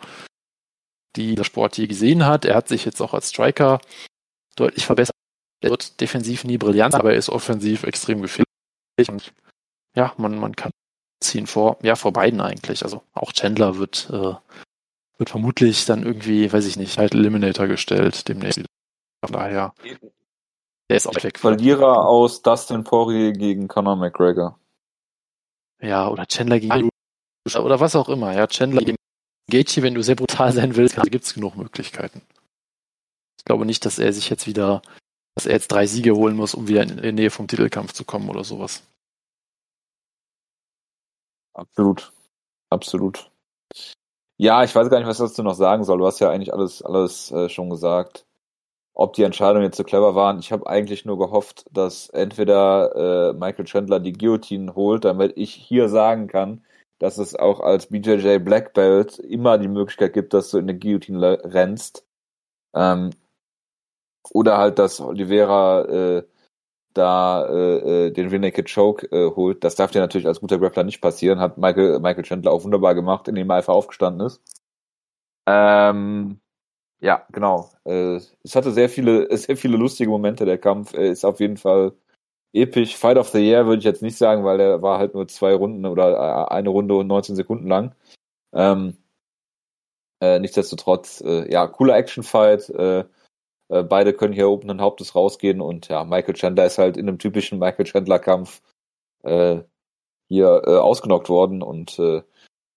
die der Sport je gesehen hat. Er hat sich jetzt auch als Striker deutlich verbessert. Er wird defensiv nie brillant, aber er ist offensiv extrem gefährlich. Und ja, man, man kann ziehen vor, ja, vor beiden eigentlich. Also auch Chandler wird, äh, wird vermutlich dann irgendwie, weiß ich nicht, halt Eliminator gestellt demnächst. Von daher, der ist auch weg. Verlierer aus Dustin Poirier gegen Conor McGregor. Ja, oder Chandler gegen oder was auch immer. Ja, Chandler gegen Gaethje, wenn du sehr brutal sein willst, gibt es genug Möglichkeiten. Ich glaube nicht, dass er sich jetzt wieder, dass er jetzt drei Siege holen muss, um wieder in, in Nähe vom Titelkampf zu kommen oder sowas. Absolut. Absolut. Ja, ich weiß gar nicht, was dazu noch sagen soll. Du hast ja eigentlich alles, alles äh, schon gesagt. Ob die Entscheidungen jetzt so clever waren, ich habe eigentlich nur gehofft, dass entweder äh, Michael Chandler die Guillotine holt, damit ich hier sagen kann, dass es auch als BJJ Black Belt immer die Möglichkeit gibt, dass du in der Guillotine rennst. Ähm, oder halt, dass Oliveira äh, da äh, äh, den Rear Naked Choke äh, holt. Das darf dir natürlich als guter Grappler nicht passieren. Hat Michael, Michael Chandler auch wunderbar gemacht, indem er einfach aufgestanden ist. Ähm, ja, genau. Äh, es hatte sehr viele, sehr viele lustige Momente, der Kampf. Äh, ist auf jeden Fall episch. Fight of the Year würde ich jetzt nicht sagen, weil der war halt nur zwei Runden oder äh, eine Runde und 19 Sekunden lang. Ähm, äh, nichtsdestotrotz, äh, ja, cooler Action-Fight. Äh, äh, beide können hier openen Hauptes rausgehen und ja, Michael Chandler ist halt in einem typischen Michael Chandler-Kampf äh, hier äh, ausgenockt worden und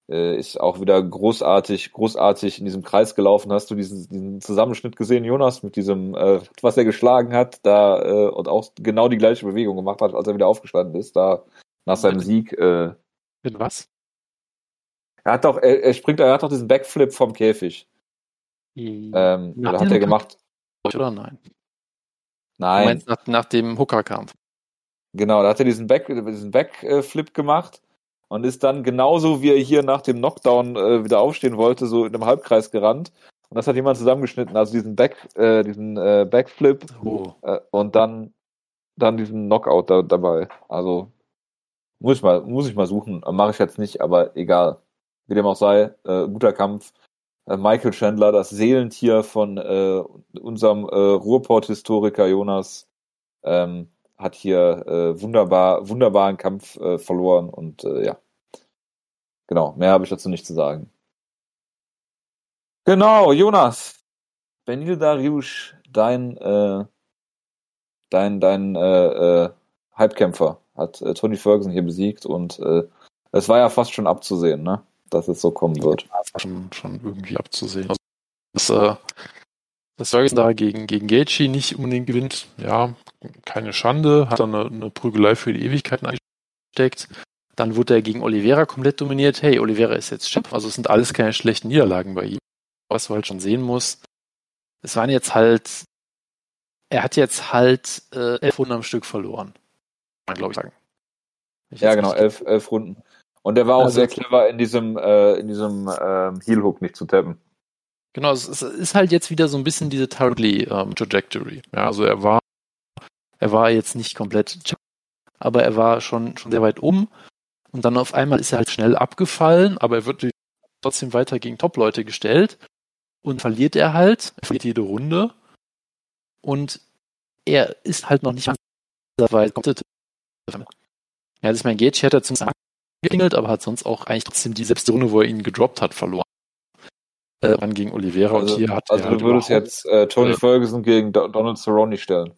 äh, ist auch wieder großartig, großartig in diesem Kreis gelaufen. Hast du diesen, diesen Zusammenschnitt gesehen, Jonas, mit diesem, äh, was er geschlagen hat, da äh, und auch genau die gleiche Bewegung gemacht hat, als er wieder aufgestanden ist, da nach seinem Sieg. Äh, mit was? Er hat doch, er, er springt, er hat doch diesen Backflip vom Käfig. Ähm, da hat er gemacht oder nein? Nein. Du meinst nach, nach dem Hooker-Kampf? Genau, da hat er diesen, Back, diesen Backflip gemacht und ist dann genauso wie er hier nach dem Knockdown äh, wieder aufstehen wollte, so in einem Halbkreis gerannt. Und das hat jemand zusammengeschnitten, also diesen Back, äh, diesen äh, Backflip oh. äh, und dann, dann diesen Knockout da, dabei. Also muss ich mal, muss ich mal suchen. Mache ich jetzt nicht, aber egal. Wie dem auch sei, äh, guter Kampf. Äh, Michael Chandler, das Seelentier von äh, unserem äh, Ruhrport-Historiker Jonas, ähm, hat hier äh, wunderbar, wunderbaren Kampf äh, verloren und äh, ja. Genau, mehr habe ich dazu nicht zu sagen. Genau, Jonas. Benil Dariush, dein, äh, dein, dein äh, äh, Halbkämpfer, hat äh, Tony Ferguson hier besiegt und äh, es war ja fast schon abzusehen, ne? dass es so kommen wird. Schon, schon irgendwie abzusehen. Also, dass, äh, dass Ferguson da gegen, gegen Gaethje nicht unbedingt gewinnt, ja, keine Schande, hat dann eine, eine Prügelei für die Ewigkeiten eingesteckt. Dann wurde er gegen Oliveira komplett dominiert. Hey, Oliveira ist jetzt Chip, also es sind alles keine schlechten Niederlagen bei ihm. Was du halt schon sehen musst, es waren jetzt halt, er hat jetzt halt äh, elf Runden am Stück verloren. Kann man, glaube ich, sagen. Ich ja, genau, elf, elf Runden. Und er war auch also, sehr clever in diesem, äh, in diesem ähm, Heel Hook nicht zu tappen. Genau, es, ist halt jetzt wieder so ein bisschen diese Tarly ähm, Trajectory. Ja, also er war, er war jetzt nicht komplett, aber er war schon, schon sehr weit um. Und dann auf einmal ist er halt schnell abgefallen, aber er wird trotzdem weiter gegen Top-Leute gestellt. Und verliert er halt, er verliert jede Runde. Und er ist halt noch nicht weit. Ja, das ist mein Gage hätte zum geklingelt, aber hat sonst auch eigentlich trotzdem die selbst Runde, wo er ihn gedroppt hat, verloren. Äh, dann gegen Oliveira Also, und hier hat also halt du würdest jetzt äh, Tony äh, Ferguson gegen Do Donald Cerrone stellen.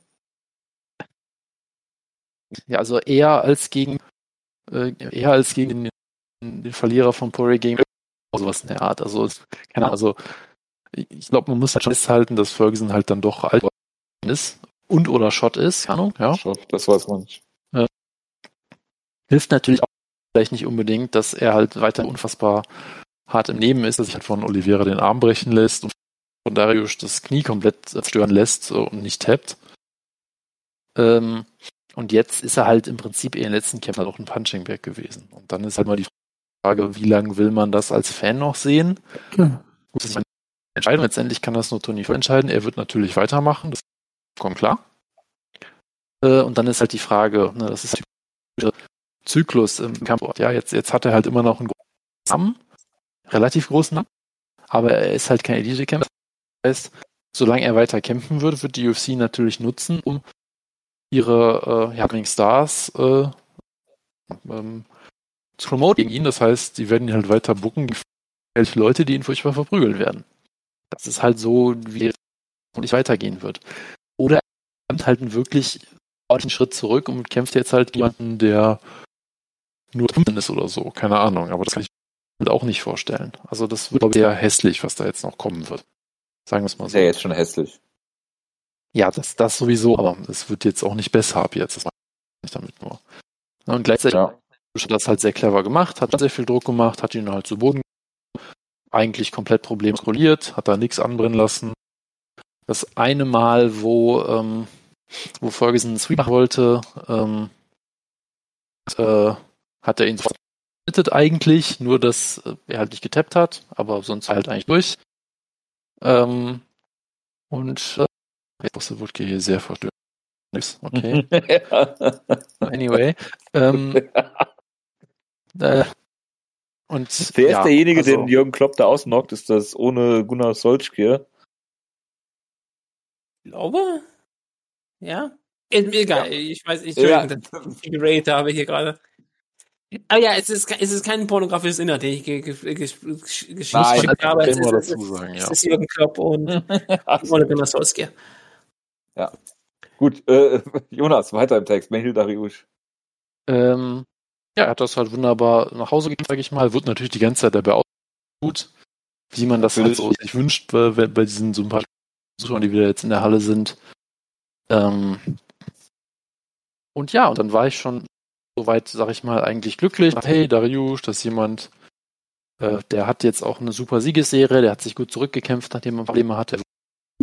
Ja, also eher als gegen äh, eher als gegen den, den Verlierer von Poirier gegen sowas in der Art. Also keine Ahnung, also ich- glaube, man muss halt schon festhalten, dass Ferguson halt dann doch alt ist und oder Shot ist, keine Ahnung, ja. Das weiß man nicht. Hilft natürlich auch vielleicht nicht unbedingt, dass er halt weiter unfassbar hart im Leben ist, dass sich halt von Oliveira den Arm brechen lässt und von Darius das Knie komplett zerstören lässt und nicht tappt. Ähm, und jetzt ist er halt im Prinzip in den letzten Kämpfen halt auch ein Punching Bag gewesen. Und dann ist halt mal die Frage, wie lange will man das als Fan noch sehen? Hm. Gut, das ist eine Entscheidung. Letztendlich kann das nur Tony Ferguson entscheiden. Er wird natürlich weitermachen, das kommt klar. Äh, und dann ist halt die Frage, ne, das ist der Zyklus im Kampfort. Ja, jetzt, jetzt hat er halt immer noch einen großen Namen, relativ großen Namen, aber er ist halt kein Elite-Kämpfer. Das heißt, solange er weiter kämpfen wird, wird die UFC natürlich nutzen, um ihre äh, ja, Upcoming Stars äh, ähm, zu promoten gegen ihn. Das heißt, die werden ihn halt weiter bucken welche Leute, die ihn furchtbar verprügeln werden. Das ist halt so, wie es nicht weitergehen wird. Oder er nimmt halt einen wirklich ordentlichen Schritt zurück und kämpft jetzt halt jemanden, der nur 15 ist oder so. Keine Ahnung, aber das kann ich auch nicht vorstellen. Also das wird, sehr hässlich, was da jetzt noch kommen wird. Sagen wir es mal so. ja jetzt schon hässlich. Ja, das, das sowieso, aber es wird jetzt auch nicht besser ab jetzt. Das meine ich damit nur. Und gleichzeitig Ja. hat das halt sehr clever gemacht, hat sehr viel Druck gemacht, hat ihn halt zu Boden eigentlich komplett problemlos kontrolliert, hat da nichts anbrennen lassen. Das eine Mal, wo, ähm, wo Ferguson einen Sweep machen wollte, ähm, äh, hat er ihn committed eigentlich, nur dass äh, er halt nicht getappt hat, aber sonst halt eigentlich durch. Ähm, und äh, jetzt muss der Wutke hier sehr verstört. Nix, okay. Anyway. Ähm, äh, und Wer ja, ist derjenige, also, den Jürgen Klopp da ausnockt? Ist das ohne Gunnar Solskjaer? Ich glaube. Ja. Ist mir egal. Ich weiß, ich Ja. Ich geratet habe hier gerade. Aber ja, es ist, es ist kein pornografisches Inhalt, den ich ge ge geschickt habe. Es es sagen, ist, ja. es ist Jürgen Klopp und Gunnar Solskjaer. Gut, äh, Jonas, weiter im Text. Mehil Dariush. Ähm, ja, er hat das halt wunderbar nach Hause gegeben, sage ich mal. Wird natürlich die ganze Zeit dabei gut, wie man das halt so sich wünscht bei, bei bei diesen sympathischen Zuschauern, die wieder jetzt in der Halle sind. Ähm, und ja, und dann war ich schon soweit, sag ich mal, eigentlich glücklich. Hey, Dariush, das ist jemand, äh, der hat jetzt auch eine super Siegesserie, der hat sich gut zurückgekämpft, nachdem er Probleme hatte. War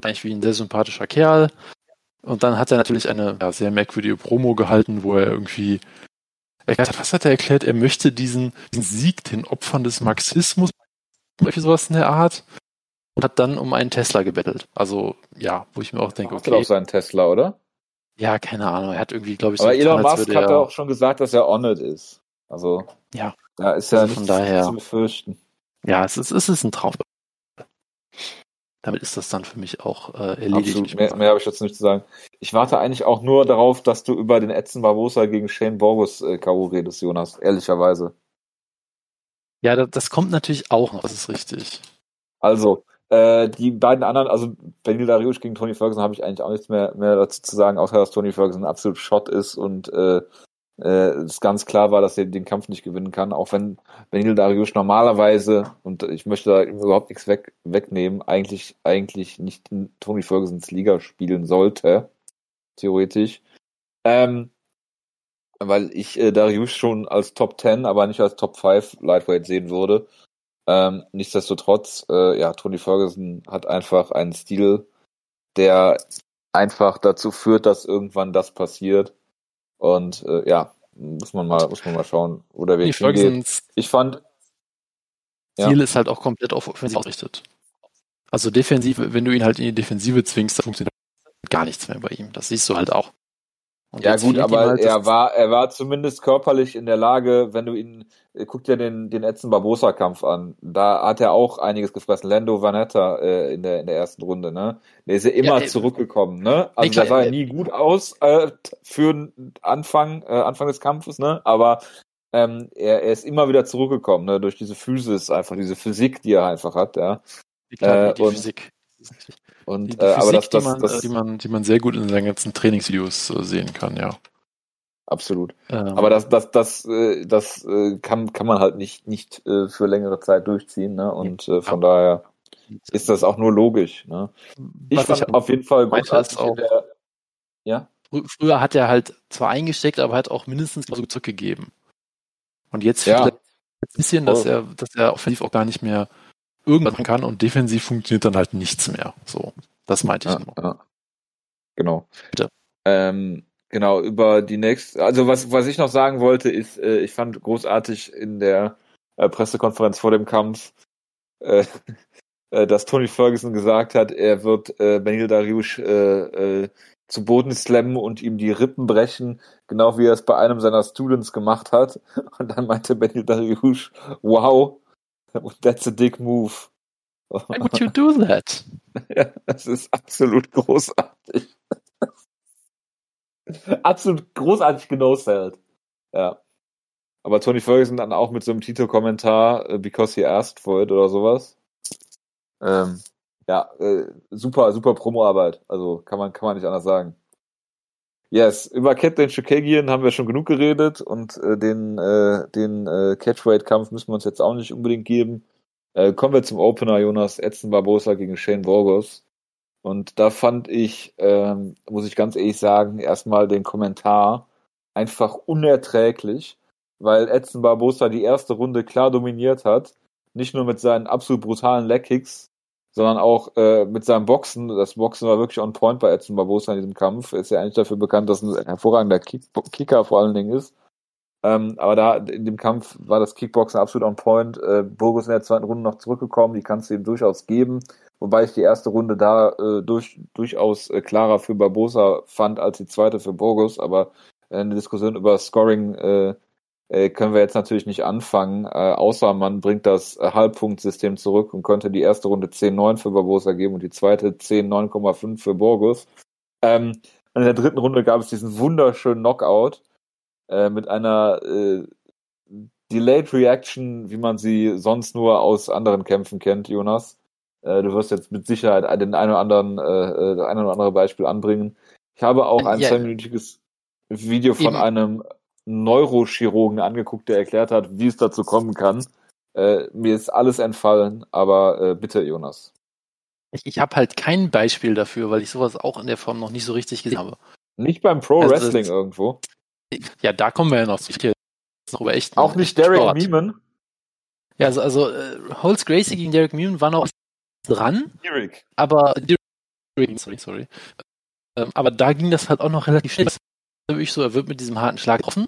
eigentlich wie ein sehr sympathischer Kerl. Und dann hat er natürlich eine ja, sehr merkwürdige Promo gehalten, wo er irgendwie erklärt hat, was hat er erklärt? Er möchte diesen, diesen Sieg den Opfern des Marxismus, irgendwie sowas in der Art, und hat dann um einen Tesla gebettelt. Also, ja, wo ich mir auch denke, Achtet auf okay, seinen Tesla, oder? Ja, keine Ahnung, er hat irgendwie, glaube ich, Aber getan, Elon Musk hat ja auch schon gesagt, dass er honored ist. Also, Ja. da ist ja Also von nichts daher- zu befürchten. Ja, es ist, es ist ein Traum. Damit ist das dann für mich auch äh, erledigt. Absolut. Mehr, mehr habe ich jetzt nicht zu sagen. Ich warte eigentlich auch nur darauf, dass du über den Edson Barbosa gegen Shane Borgus äh, K.O. redest, Jonas. Ehrlicherweise. Ja, das, das kommt natürlich auch noch, das ist richtig. Also, äh, die beiden anderen, also Benil Dariush gegen Tony Ferguson habe ich eigentlich auch nichts mehr, mehr dazu zu sagen, außer dass Tony Ferguson ein absolut Shot ist und äh, äh, es ganz klar war, dass er den Kampf nicht gewinnen kann, auch wenn Benil Dariush normalerweise, und ich möchte da überhaupt nichts weg, wegnehmen, eigentlich, eigentlich nicht in Tony Fergusons Liga spielen sollte, theoretisch. Ähm, weil ich äh, Dariush schon als Top 10, aber nicht als Top 5 Lightweight sehen würde. Ähm, nichtsdestotrotz, äh, ja, Tony Ferguson hat einfach einen Stil, der einfach dazu führt, dass irgendwann das passiert. Und äh, ja, muss man mal, muss man mal schauen, wo der Die Weg hingeht. Ich fand, Ja. Ziel ist halt auch komplett auf Offensiv ausgerichtet. Also defensiv, wenn du ihn halt in die Defensive zwingst, dann funktioniert gar nichts mehr bei ihm. Das siehst du halt auch. Und ja gut, aber halt er war, er war zumindest körperlich in der Lage, wenn du ihn, äh, guck dir den, den Edson Barbosa Kampf an. Da hat er auch einiges gefressen. Lando Vanetta äh, in der, in der ersten Runde, ne? Der ist ja immer Ja, äh, zurückgekommen, ne? Also der sah ja äh, nie gut aus, äh, für den Anfang, äh, Anfang des Kampfes, ne? Aber, ähm, er, er ist immer wieder zurückgekommen, ne? Durch diese Physis einfach, diese Physik, die er einfach hat, ja. Klar, Äh, die und- Physik. Und Die, die äh, Physik, aber das, die, das, man, das die, man, die man sehr gut in seinen ganzen Trainingsvideos äh, sehen kann, ja. absolut. Ähm, Aber das, das, das, äh, das äh, kann, kann man halt nicht, nicht äh, für längere Zeit durchziehen, ne? Und äh, von daher ist das auch nur logisch. Ne? Ich was fand auf jeden Fall großartig ist auch- der, ja, Frü- Früher hat er halt zwar eingesteckt, aber hat auch mindestens so zurückgegeben. Und jetzt Ja. ein bisschen, dass er, dass er offensiv auch gar nicht mehr irgendwas machen kann und defensiv funktioniert dann halt nichts mehr. So, das meinte ich ja, nur. ja. genau. Bitte. Ähm, genau, über die nächste, also was, was ich noch sagen wollte, ist, äh, ich fand großartig in der äh, Pressekonferenz vor dem Kampf, äh, äh, dass Tony Ferguson gesagt hat, er wird äh, Benil Dariush äh, äh, zu Boden slammen und ihm die Rippen brechen, genau wie er es bei einem seiner Students gemacht hat. Und dann meinte Benil Dariush, wow, that's a dick move. Why would you do that? Ja, das ist absolut großartig. absolut großartig genosellt. Ja. Aber Tony Ferguson dann auch mit so einem Tito-Kommentar, äh, because he asked for it oder sowas. Ähm, ja, äh, super, super Promo-Arbeit. Also kann man, kann man nicht anders sagen. Yes, über Captain Chukagian haben wir schon genug geredet und äh, den, äh, den äh, Catchweight-Kampf müssen wir uns jetzt auch nicht unbedingt geben. Äh, kommen wir zum Opener, Jonas Edson Barbosa gegen Shane Burgos. Und da fand ich, ähm, muss ich ganz ehrlich sagen, erstmal den Kommentar einfach unerträglich, weil Edson Barbosa die erste Runde klar dominiert hat. Nicht nur mit seinen absolut brutalen Leg-Kicks, sondern auch äh, mit seinem Boxen. Das Boxen war wirklich on point bei Edson Barbosa in diesem Kampf. Ist ja eigentlich dafür bekannt, dass ein hervorragender Kick Kicker vor allen Dingen ist. Ähm, aber da in dem Kampf war das Kickboxen absolut on point. Äh, Burgos in der zweiten Runde noch zurückgekommen, die kannst du ihm durchaus geben. Wobei ich die erste Runde da äh, durch, durchaus äh, klarer für Barbosa fand als die zweite für Burgos. Aber äh, eine Diskussion über Scoring äh, äh, können wir jetzt natürlich nicht anfangen, äh, außer man bringt das äh, Halbpunktsystem zurück und könnte die erste Runde 10-9 für Barbosa geben und die zweite 10-9,5 für Burgos. Ähm, in der dritten Runde gab es diesen wunderschönen Knockout äh, mit einer äh, Delayed Reaction, wie man sie sonst nur aus anderen Kämpfen kennt, Jonas. Äh, du wirst jetzt mit Sicherheit den einen oder anderen, äh, das eine oder andere Beispiel anbringen. Ich habe auch ein Ja. zweiminütiges Video von Eben. einem Neurochirurgen angeguckt, der erklärt hat, wie es dazu kommen kann. Äh, mir ist alles entfallen, aber äh, bitte, Jonas. Ich, ich habe halt kein Beispiel dafür, weil ich sowas auch in der Form noch nicht so richtig gesehen habe. Nicht beim Pro Also, Wrestling das- irgendwo. Ja, da kommen wir ja noch zu. Ich rede jetzt noch über echt. Auch nicht Derek Sport. Meeman. Ja, also, also äh, Holz Gracie gegen Derek Meeman war noch dran, Derek. aber Derek, sorry, sorry. Ähm, aber da ging das halt auch noch relativ schnell. War wirklich so, er wird mit diesem harten Schlag getroffen,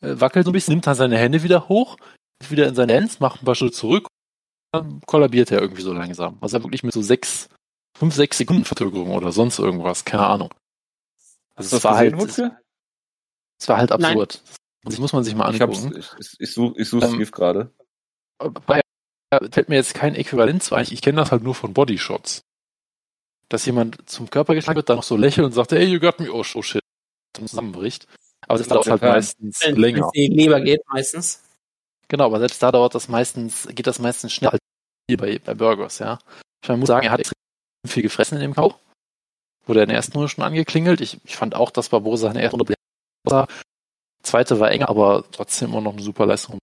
äh, wackelt so ein bisschen, nimmt dann seine Hände wieder hoch, wieder in seine Hands, macht ein paar Schritte zurück, dann kollabiert er irgendwie so langsam. Also er wirklich mit so sechs, fünf, sechs Sekunden Verzögerung oder sonst irgendwas, keine Ahnung. Also es war halt, es, es war halt Nein. absurd. Das muss man sich mal angucken. ich, ich, ich suche ich such's Ähm, gerade. Bei- fällt mir jetzt kein Äquivalent zu ein. Ich kenne das halt nur von Bodyshots. Dass jemand zum Körper geschlagen wird, dann noch so lächelt und sagt, hey, you got me, oh, oh shit, zusammenbricht. Aber das dauert halt meistens Wenn länger. es in die Leber geht, meistens. Genau, aber selbst da dauert das meistens, geht das meistens schneller als hier bei, bei Burgers, ja. Ich muss sagen, er hat extrem viel gefressen in dem Kauf. Wurde in der ersten Runde schon angeklingelt. Ich, ich fand auch, dass Barbosa in der ersten Runde war. Zweite war enger, aber trotzdem immer noch eine super Leistung von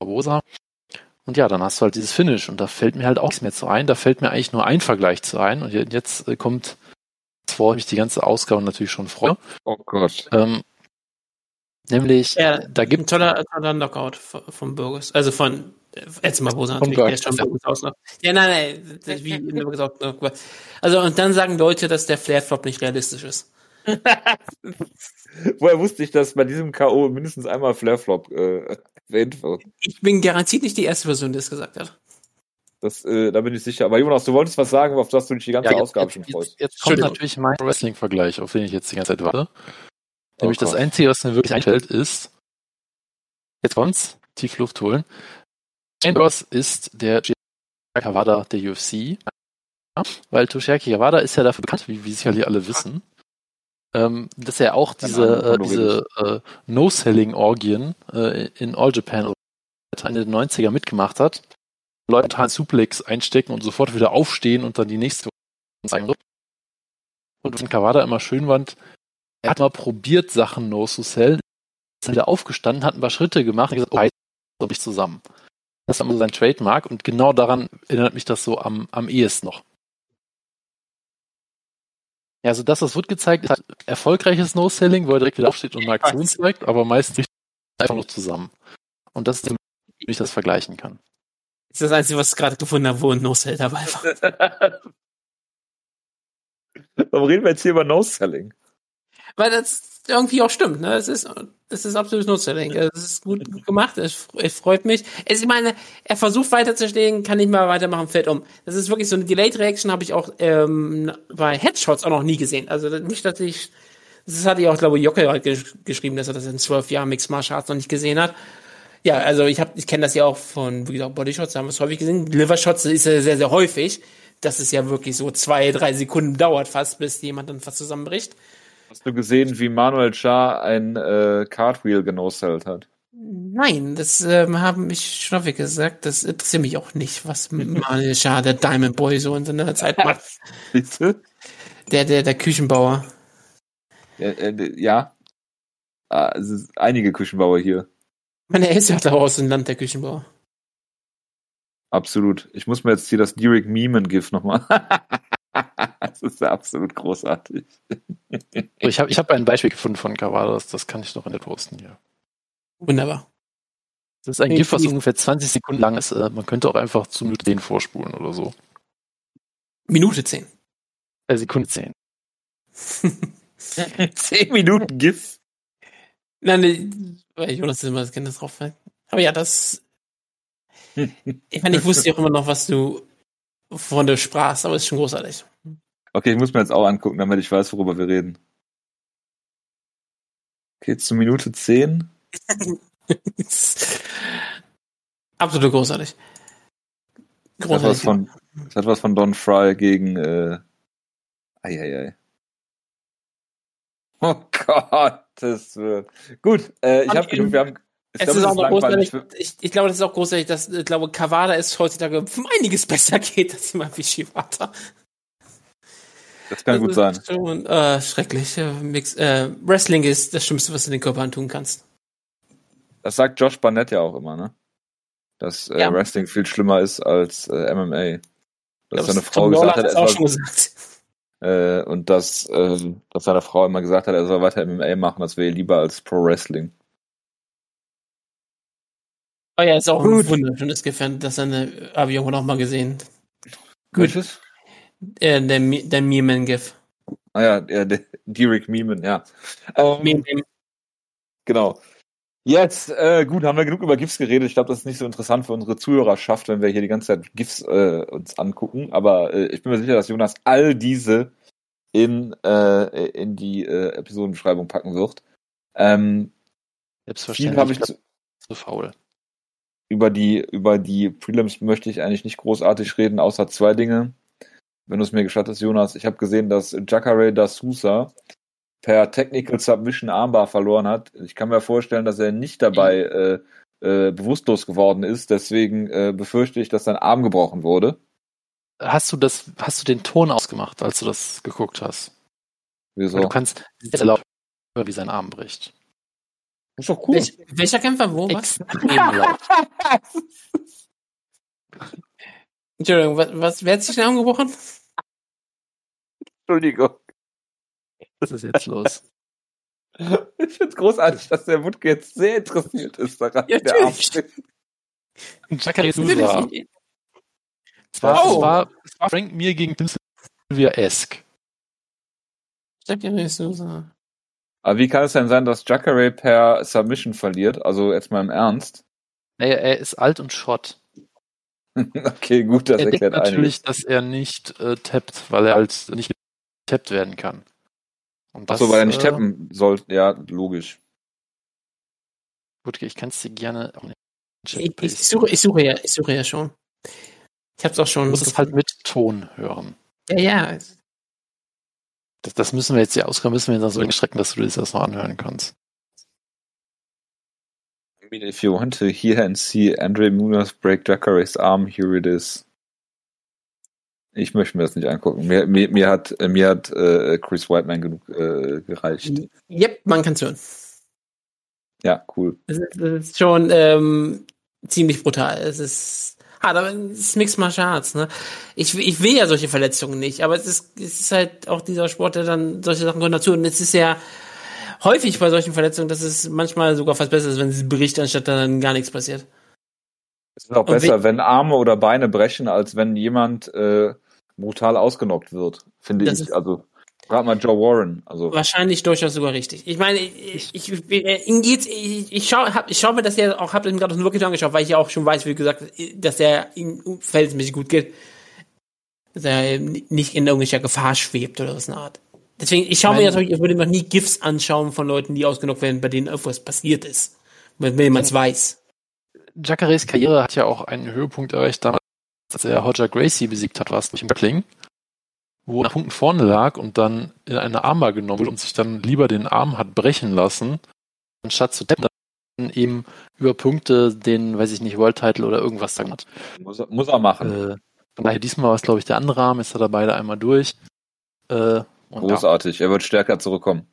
Barbosa. Und ja, dann hast du halt dieses Finish und da fällt mir halt auch nichts mehr zu ein. Da fällt mir eigentlich nur ein Vergleich zu ein. Und je- jetzt äh, kommt, vor ich mich die ganze Ausgabe natürlich schon freue. Oh Gott. Ähm, nämlich, Ja, da ein gibt toller, toller Knockout von, Burgos. Also von Etzema Bosa Von natürlich. Der ist schon ja. Burgos aus noch. Ja, nein, nein, wie gesagt. Also, und dann sagen Leute, dass der Flair Flop nicht realistisch ist. Woher wusste ich, dass bei diesem K.O. mindestens einmal Flairflop äh, erwähnt wird? Ich bin garantiert nicht die erste Person, die das gesagt hat. Das, äh, da bin ich sicher. Aber Jonas, du wolltest was sagen, auf das du dich die ganze Ja, Ausgabe jetzt, schon jetzt, freust. jetzt, jetzt kommt natürlich mein Wrestling-Vergleich, auf den ich jetzt die ganze Zeit warte. Oh Nämlich das Gott. Einzige, was mir wirklich einfällt, ist, jetzt kommt's, tief Luft holen. Ross ist der Kawada der UFC, ja, weil Toshiaki Kawada ist ja dafür bekannt, wie, wie sicherlich alle wissen, ähm, dass er auch diese, äh, diese äh, No-Selling-Orgien äh, in All Japan Ende der 90er mitgemacht hat. Leute totalen Suplex einstecken und sofort wieder aufstehen und dann die nächste zeigen. Und wenn Kawada immer schön fand, er hat mal probiert, Sachen no to sell, ist dann wieder aufgestanden, hat ein paar Schritte gemacht und gesagt, oh, so ich zusammen. Das war immer sein Trademark und genau daran erinnert mich das so am, am ehesten noch. Ja, also das, was wird gezeigt, ist halt erfolgreiches No-Selling, wo er direkt wieder aufsteht und eine Aktion zeigt, aber meistens einfach nur zusammen. Und das ist, wie ich das vergleichen kann. Das ist das Einzige, was ich gerade gefunden habe, wo ein No-Sell dabei war. Warum reden wir jetzt hier über No-Selling? Weil das irgendwie auch stimmt, ne? Es ist, es ist absolut No-Selling. Es ist gut gemacht, es, freut mich. Es, ich meine, er versucht weiterzustehen, kann nicht mal weitermachen, fällt um. Das ist wirklich so eine Delayed Reaction, habe ich auch ähm, bei Headshots auch noch nie gesehen. Also nicht, dass ich, das hatte ich auch, glaube ich, Jocke halt gesch geschrieben, dass er das in zwölf Jahren Mixed Martial Arts noch nicht gesehen hat. Ja, also ich habe, ich kenne das ja auch von, wie gesagt, Bodyshots, da haben wir es häufig gesehen. Livershots ist ja sehr, sehr häufig, dass es ja wirklich so zwei, drei Sekunden dauert fast, bis jemand dann fast zusammenbricht. Hast du gesehen, wie Manuel Char ein äh, Cartwheel genoselt hat? Nein, das ähm, haben mich schon häufig gesagt. Das interessiert mich auch nicht, was Manuel Char, der Diamond Boy, so in seiner Zeit macht. Bitte? Der, der, der Küchenbauer. Ja, äh, ja. Ah, es ist einige Küchenbauer hier. Ich meine, er ist ja auch aus dem Land der Küchenbauer. Absolut. Ich muss mir jetzt hier das Derek Meeman-GIF nochmal. das ist ja absolut großartig. Ich habe ich hab ein Beispiel gefunden von Kawada, das, kann ich noch in der posten hier. Wunderbar. Das ist ein GIF, was ungefähr 20 Sekunden lang ist. Äh, Man könnte auch einfach zu Minute 10 vorspulen oder so. Minute 10. Äh, Sekunde 10. 10 Minuten GIF. Nein, nee, weil Jonas immer das Kind drauf fällt. Aber ja, das. Ich meine, ich wusste ja auch immer noch, was du von der sprachst, aber es ist schon großartig. Okay, ich muss mir jetzt auch angucken, damit ich weiß, worüber wir reden. Okay, zu Minute 10. Absolut großartig. Das hat, was von, das hat was von Don Fry gegen. Äh, Eieiei. Oh Gottes Willen. Gut, äh, ich habe genug. Wir haben, ich es glaube, ist auch das langweilig großartig. Ich, ich glaube, das ist auch großartig, dass ich glaube, Kawada ist heutzutage um einiges besser geht als jemand wie Shibata. Das kann gut sein. ist Schon, äh, schrecklich. Äh, Mix, äh, Wrestling ist das Schlimmste, was du den Körper antun kannst. Das sagt Josh Barnett ja auch immer, ne? Dass äh, Ja. Wrestling viel schlimmer ist als äh, MMA. Dass Ich seine glaub, Frau gesagt hat, er auch schon gesagt. Äh, und dass, äh, dass seine Frau immer gesagt hat, er soll weiter MMA machen, das wäre lieber als Pro Wrestling. Oh ja, ist auch Gut. ein wunderschönes Gefährt, das eine, habe ich auch noch mal gesehen. Welches? Äh, der, der Meeman-GIF. Ah ja, der, der Derek Meeman, ja. Ähm, Meeman. Genau. Jetzt, äh, gut, haben wir genug über GIFs geredet. Ich glaube, das ist nicht so interessant für unsere Zuhörerschaft, wenn wir hier die ganze Zeit GIFs äh, uns angucken. Aber äh, ich bin mir sicher, dass Jonas all diese in, äh, in die äh, Episodenbeschreibung packen wird. Ähm, Selbstverständlich. habe ich ich zu, zu faul. über die über die Prelims möchte ich eigentlich nicht großartig reden, außer zwei Dinge. Wenn du es mir gestattest, Jonas, ich habe gesehen, dass Jacare da Sousa per Technical Submission Armbar verloren hat. Ich kann mir vorstellen, dass er nicht dabei äh, äh, bewusstlos geworden ist. Deswegen äh, befürchte ich, dass sein Arm gebrochen wurde. Hast du das, hast du den Ton ausgemacht, als du das geguckt hast? Wieso? Weil du kannst laut hören, wie sein Arm bricht. ist doch cool. Welch, welcher Kämpfer wo? Was? Entschuldigung, was, was, wer hat sich den Arm gebrochen? Entschuldigung. Was ist jetzt los? Ich finde es großartig, dass der Wutke jetzt sehr interessiert ist daran, Ja, natürlich. Sousa. Es war, Oh. es war, es war Frank Mir gegen Tim nicht so. so. Aber wie kann es denn sein, dass Jacare per Submission verliert? Also jetzt mal im Ernst. Naja, er ist alt und Schrott. okay, gut, das er denkt erklärt natürlich, einiges. dass er nicht äh, tappt, weil er halt nicht getappt werden kann. Und das, Achso, weil er nicht äh, tappen sollte. Ja, logisch. Gut, ich kann es dir gerne auch nicht Ich, ich, suche, ich suche ja, ich suche ja schon. Ich hab's auch Du schon. musst es halt mit Ton hören. ja, ja. Das, das müssen wir jetzt hier ausgaben, müssen wir jetzt so strecken, dass du dir das noch anhören kannst. I mean, if you want to hear and see Andre Munoz break Jackare's arm, here it is. Ich möchte mir das nicht angucken. Mir, mir, mir hat, äh, mir hat äh, Chris Whiteman genug äh, gereicht. Yep, man kann's hören. Ja, cool. Das ist, das ist schon ähm, ziemlich brutal. Es ist hart, aber es ist Mixed Martial Arts, ne? Ich, ich will ja solche Verletzungen nicht, aber es ist, es ist halt auch dieser Sport, der dann solche Sachen gehören dazu. Und es ist ja häufig bei solchen Verletzungen, dass es manchmal sogar fast besser ist, wenn sie berichten, anstatt dann gar nichts passiert. Es ist auch Und besser, wenn Arme oder Beine brechen, als wenn jemand äh, brutal ausgenockt wird, finde Das ich. ist- Also, gerade mal Joe Warren. Also, Wahrscheinlich durchaus sogar richtig. Ich meine, ich, ich, ich, ich, ich schaue hab, ich schau mir das ja auch, hab ihm gerade aus dem Rookie angeschaut, weil ich ja auch schon weiß, wie gesagt, dass er ihm verhältnismäßig gut geht. Dass er nicht in irgendwelcher Gefahr schwebt oder so eine Art. Deswegen, ich schaue mir natürlich, ich würde mir noch nie GIFs anschauen von Leuten, die ausgenockt werden, bei denen irgendwas passiert ist. Wenn wenn jemand es weiß. Jacares Karriere hat ja auch einen Höhepunkt erreicht damals, als er Roger Gracie besiegt hat, war es durch im Battling, wo er nach Punkten vorne lag und dann in eine Armbar genommen wurde und sich dann lieber den Arm hat brechen lassen, anstatt zu tappen, dann eben über Punkte den, weiß ich nicht, World Title oder irgendwas sagen hat. muss, er- muss er machen. Äh, von daher diesmal war es, glaube ich, der andere Arm, jetzt hat er beide einmal durch. Äh, und ja, Großartig. Er wird stärker zurückkommen.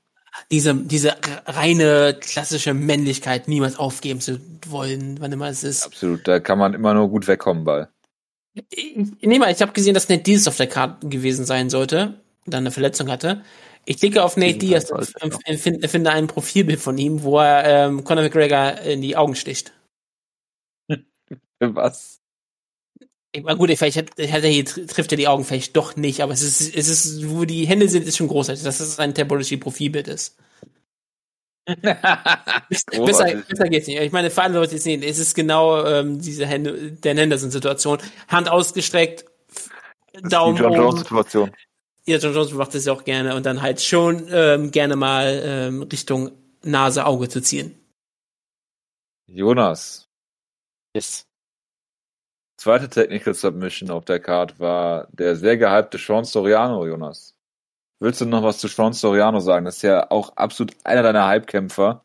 Diese, diese reine klassische Männlichkeit, niemals aufgeben zu wollen, wann immer es ist. Absolut. Da kann man immer nur gut wegkommen bei. Ich, nee, mal, ich habe gesehen, dass Nate Diaz auf der Karte gewesen sein sollte, dann eine Verletzung hatte. Ich klicke auf Nate Diaz und empfinde, finde ein Profilbild von ihm, wo er ähm, Conor McGregor in die Augen sticht. Was? Ich, na gut, vielleicht hat, hat er hier tr- trifft er die Augen vielleicht doch nicht, aber es ist, es ist, wo die Hände sind, ist schon großartig, dass es ein Tabology-Profilbild ist. Besser, besser geht's nicht. Ich meine, für alle Leute, die es sehen, es ist genau ähm, diese Hände, Dan Henderson-Situation. Hand ausgestreckt, Daumen Die John. Jones-Situation. Ja, John Jones macht das ja auch gerne und dann halt schon ähm, gerne mal ähm, Richtung Nase, Auge zu ziehen. Jonas. yes. Zweite Technical Submission auf der Card war der sehr gehypte Sean Soriano, Jonas. Willst du noch was zu Sean Soriano sagen? Das ist ja auch absolut einer deiner Hype-Kämpfer.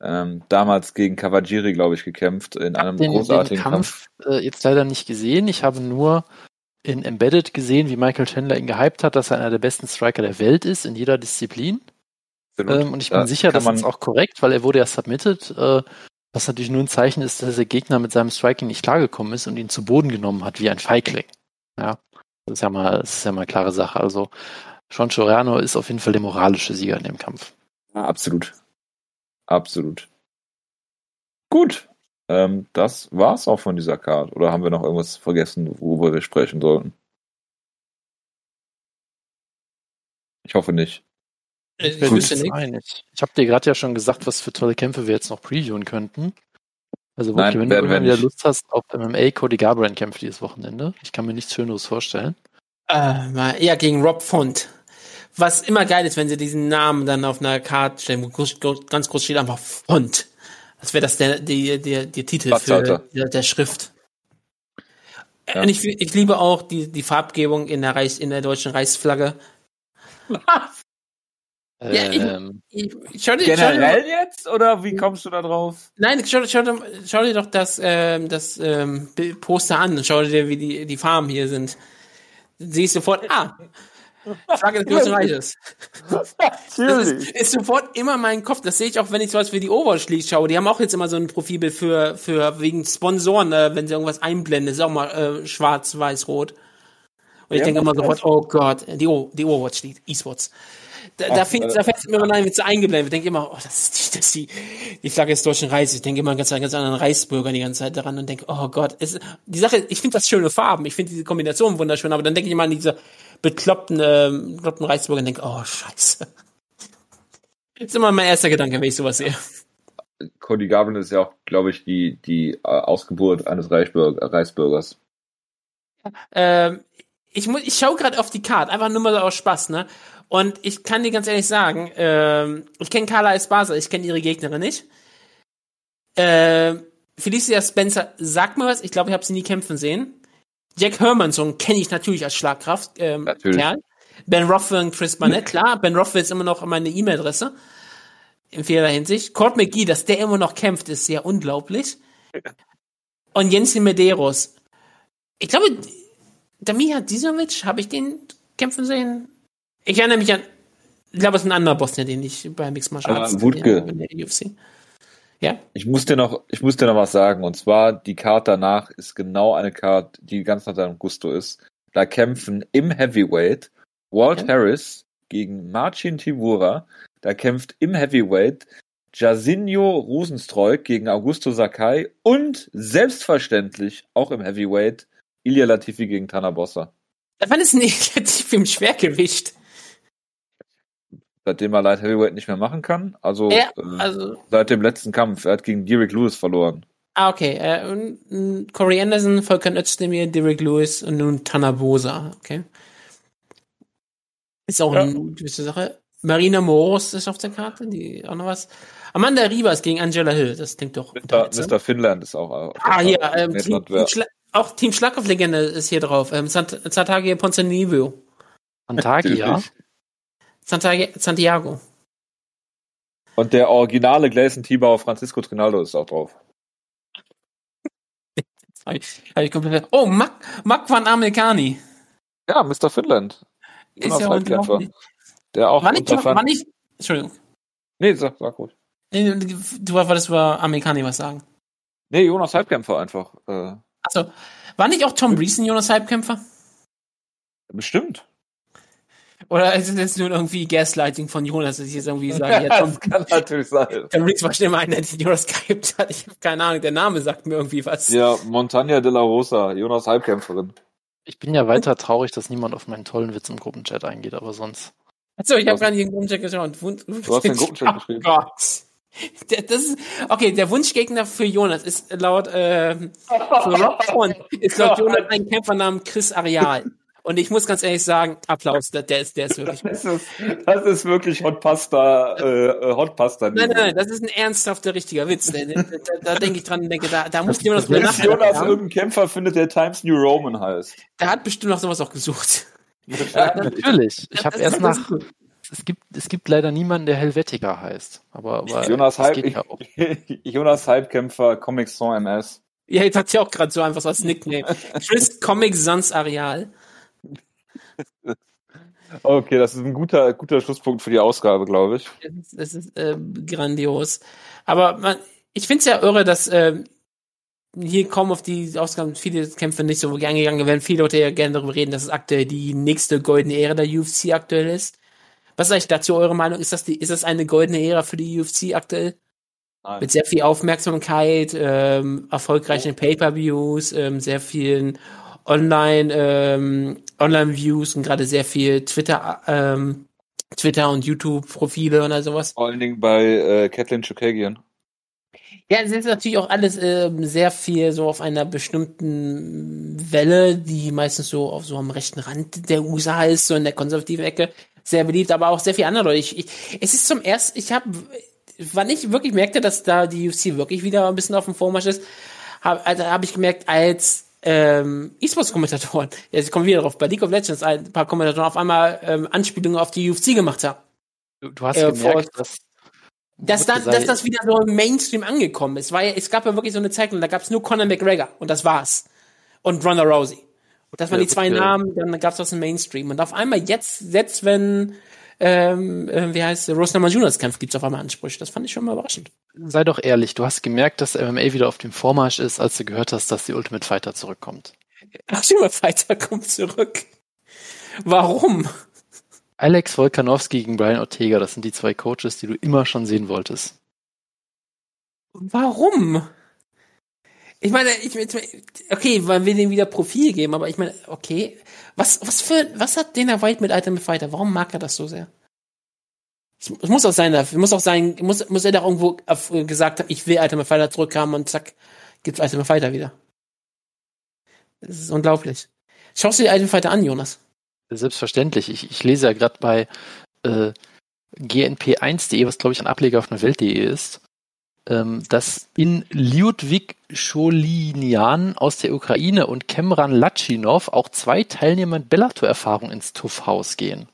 Ähm, damals gegen Cavagiri, glaube ich, gekämpft in einem den, großartigen den Kampf. Kampf äh, jetzt leider nicht gesehen. Ich habe nur in Embedded gesehen, wie Michael Chandler ihn gehypt hat, dass er einer der besten Striker der Welt ist in jeder Disziplin. Ähm, und ich bin Da sicher, das ist auch korrekt, weil er wurde ja submitted, äh, was natürlich nur ein Zeichen ist, dass der Gegner mit seinem Striking nicht klargekommen ist und ihn zu Boden genommen hat wie ein Feigling. Ja, das ist ja mal, das ist ja mal klare Sache. Also Sean Soriano ist auf jeden Fall der moralische Sieger in dem Kampf. Ja, absolut. Absolut. Gut. Ähm, das war's auch von dieser Card. Oder haben wir noch irgendwas vergessen, worüber wir sprechen sollten? Ich hoffe nicht. Äh, Ich, Ich nicht. einig. ich habe dir gerade ja schon gesagt, was für tolle Kämpfe wir jetzt noch previewen könnten. Also Nein, wirklich, wenn werden du wir irgendwann wieder. Lust hast auf MMA, Cody Garbrandt kämpft dieses Wochenende. Ich kann mir nichts Schöneres vorstellen. Äh, mal, ja, gegen Rob Font. Was immer geil ist, wenn sie diesen Namen dann auf einer Karte stellen, wo groß, groß, ganz groß steht einfach Font. Als wäre das der, der, der, der Titel für der, der Schrift. Ja. Und ich, ich liebe auch die, die Farbgebung in der, Reichs, in der deutschen Reichsflagge. Ja, ich- Ähm, Ich, schau dir, schau dir, Generell jetzt? Oder wie kommst du da drauf? nein, schau, schau, dir- schau dir doch das, ähm, das ähm, Poster an und schau dir, wie die, die Farben hier sind. Siehst sofort, ah, Flagge des Großen Reiches. Das ist, ist sofort immer mein Kopf. Das sehe ich auch, wenn ich zum Beispiel die Overwatch League schaue. Die haben auch jetzt immer so ein Profilbild für, für wegen Sponsoren, äh, wenn sie irgendwas einblenden. Das ist auch mal äh, schwarz, weiß, rot. Und ich Ja, denke immer sofort, oh Gott, die, o die Overwatch League, E-Sports. Da, da, Ach, fängt, äh, da fällt es mir immer ein, wird so eingeblendet. Ich denke immer, oh, das ist die, das ist die, die Flagge des Deutschen Reichs. Ich denke immer an ganz, ganz anderen Reichsbürger die ganze Zeit daran und denke, oh Gott, es, die Sache, ich finde das schöne Farben. Ich finde diese Kombination wunderschön, aber dann denke ich immer an diese bekloppten, ähm, bekloppten Reichsbürger und denke, oh, scheiße. Das ist immer mein erster Gedanke, wenn ich sowas sehe. Cody Garbrandt ist ja auch, glaube ich, die, die äh, Ausgeburt eines Reichsbürger, Reichsbürgers. Ähm, ich muss, ich schaue gerade auf die Karte, einfach nur mal so aus Spaß, ne? Und ich kann dir ganz ehrlich sagen, ähm, ich kenne Carla Esparza, ich kenne ihre Gegnerin nicht. Ähm, Felicia Spencer sagt mir was, ich glaube, ich habe sie nie kämpfen sehen. Jack Hermanson kenne ich natürlich als Schlagkraft, ähm, Natürlich. Kerl. Ben Rothwell und Chris Barnett, klar. Ben Rothwell ist immer noch meine E-Mail-Adresse. in vieler Hinsicht. Court McGee, dass der immer noch kämpft, ist sehr unglaublich. Und Jensi Medeiros. Ich glaube, Damir Dizovic, habe ich den kämpfen sehen? Ich erinnere mich an, ich glaube, es ist ein anderer Bosnier, den ich bei Mixed Martial Ah, Arts Wutke. in der UFC. Ja? Ich muss dir noch, ich muss dir noch was sagen. Und zwar, die Card danach ist genau eine Card, die ganz nach deinem Gusto ist. Da kämpfen im Heavyweight Walt Ja. Harris gegen Marcin Tibura. Da kämpft im Heavyweight Jasinho Rosenstreuk gegen Augusto Sakai und selbstverständlich auch im Heavyweight Ilya Latifi gegen Tana Bossa. Wann ist negativ im Schwergewicht? Seitdem er Light Heavyweight nicht mehr machen kann. Also, Ja, äh, also, seit dem letzten Kampf. Er hat gegen Derek Lewis verloren. ah, okay. Äh, und, und Corey Anderson, Volker Özdemir, Derek Lewis und nun Tanabosa. Okay. Ist auch Ja. eine gewisse Sache. Marina Moros ist auf der Karte, die auch noch was. Amanda Rivas gegen Angela Hill, das klingt doch. Mr. Finland ist auch. Ah, hier, ähm, Team, auch Team Schlagkopf-Legende ist hier drauf. Ähm, Sant Santage Ponzinibbio. Antagi, ja. Santiago. Und der originale Gleison Tibau Francisco Trinaldo ist auch drauf. Hab ich, hab ich komplett oh, Mac, Mac van Americani. Ja, Mr. Finland. Ist Jonas ja Halbkämpfer. unglaublich. Der auch War nicht, unter war nicht, Entschuldigung. Nee, sag, sag gut. Nee, Du wolltest über Amerikani was sagen. Nee, Jonas Halbkämpfer einfach. Äh, Achso. War nicht auch Tom Breesen Jonas Halbkämpfer? bestimmt. Oder ist es jetzt nur irgendwie Gaslighting von Jonas, dass ich jetzt irgendwie sage, ja, Tom, das kann natürlich sein. Tom Breesen war schon immer einer, der Jonas gehypt hat. Ich habe keine Ahnung, der Name sagt mir irgendwie was. Ja, Montagna de la Rosa, Jonas Halbkämpferin. Ich bin ja weiter traurig, dass niemand auf meinen tollen Witz im Gruppenchat eingeht, aber sonst. Achso, ich habe gar nicht den Gruppenchat geschaut. Wun Du hast den Gruppenchat oh geschrieben. Gott. Der, das ist, okay, der Wunschgegner für Jonas ist laut, ähm, für Rob ist laut Jonas ein Kämpfer namens Chris Areal. Und ich muss ganz ehrlich sagen, Applaus, der, der ist, der ist wirklich. Das ist, das ist wirklich Hot Pasta, äh, Hot Pasta. Nein, nein, nein, das ist ein ernsthafter, richtiger Witz. Da, da, da, denke ich dran und denke, da, da muss Jonas mal Wenn nachdenken. Jonas irgendeinen Kämpfer findet, der Times New Roman heißt. Der hat bestimmt noch sowas auch gesucht. Natürlich. Ich habe Das- erst das nach. Es gibt, es gibt leider niemanden, der Helvetica heißt. Aber, aber Jonas, das Halb, geht ja auch. Jonas Halbkämpfer, Comic Sans MS. Ja, jetzt hat sie auch gerade so einfach so als Nickname. Chris Comic Sans Areal. Okay, das ist ein guter, guter Schlusspunkt für die Ausgabe, glaube ich. Das ist, äh, grandios. Aber man, ich finde es ja irre, dass äh, hier kaum auf die Ausgaben viele Kämpfe nicht so eingegangen werden. Viele Leute ja gerne darüber reden, dass es aktuell die nächste goldene Ära der UFC aktuell ist. Was ist eigentlich dazu eure Meinung? Ist das, die, ist das eine goldene Ära für die UFC aktuell? Nein. Mit sehr viel Aufmerksamkeit, ähm, erfolgreichen Pay-Per-Views, ähm, sehr vielen Online, ähm, Online-Views und gerade sehr viel Twitter, ähm, Twitter und YouTube-Profile und all sowas. Vor allen Dingen bei äh, Kathleen Chukagian. Ja, es ist natürlich auch alles ähm, sehr viel so auf einer bestimmten Welle, die meistens so auf so am rechten Rand der USA ist, so in der konservativen Ecke, sehr beliebt, aber auch sehr viel andere Leute. Ich, ich, es ist zum ersten, ich habe, wann ich wirklich merkte, dass da die UFC wirklich wieder ein bisschen auf dem Vormarsch ist, habe also hab ich gemerkt, als ähm, E-Sports-Kommentatoren, jetzt kommen wir wieder drauf, bei League of Legends ein paar Kommentatoren auf einmal ähm, Anspielungen auf die UFC gemacht haben. Du, du hast Äh, gemerkt, vor- dass. dass, dann, dass das wieder so im Mainstream angekommen ist. Weil es gab ja wirklich so eine Zeit, und da gab es nur Conor McGregor und das war's. Und Ronda Rousey. Das waren die zwei. Namen, dann gab es was im Mainstream. Und auf einmal jetzt, jetzt wenn, ähm, äh, wie heißt Rose Namajunas kämpft, gibt's auf einmal Ansprüche. Das fand ich schon mal überraschend. Sei doch ehrlich, du hast gemerkt, dass MMA wieder auf dem Vormarsch ist, als du gehört hast, dass die Ultimate Fighter zurückkommt. Ach, Schimmer Fighter kommt zurück. Warum? Alex Volkanovski gegen Brian Ortega, das sind die zwei Coaches, die du immer schon sehen wolltest. Warum? Ich meine, ich, okay, man will dem wieder Profil geben, aber ich meine, okay, was, was für, was hat Dana White mit Ultimate Fighter? Warum mag er das so sehr? Es es muss auch sein, es muss auch sein, muss, muss er doch irgendwo auf- gesagt haben, ich will Ultimate Fighter zurückhaben und zack, gibt's Ultimate Fighter wieder. Das ist unglaublich. Schaust du dir Ultimate Fighter an, Jonas? Selbstverständlich. Ich, ich lese ja gerade bei äh, gnp1.de, was glaube ich ein Ableger von Welt.de ist, dass in Lyudvik Scholinian aus der Ukraine und Kemran Latschinov auch zwei Teilnehmer mit Bellator-Erfahrung ins TUF-Haus gehen.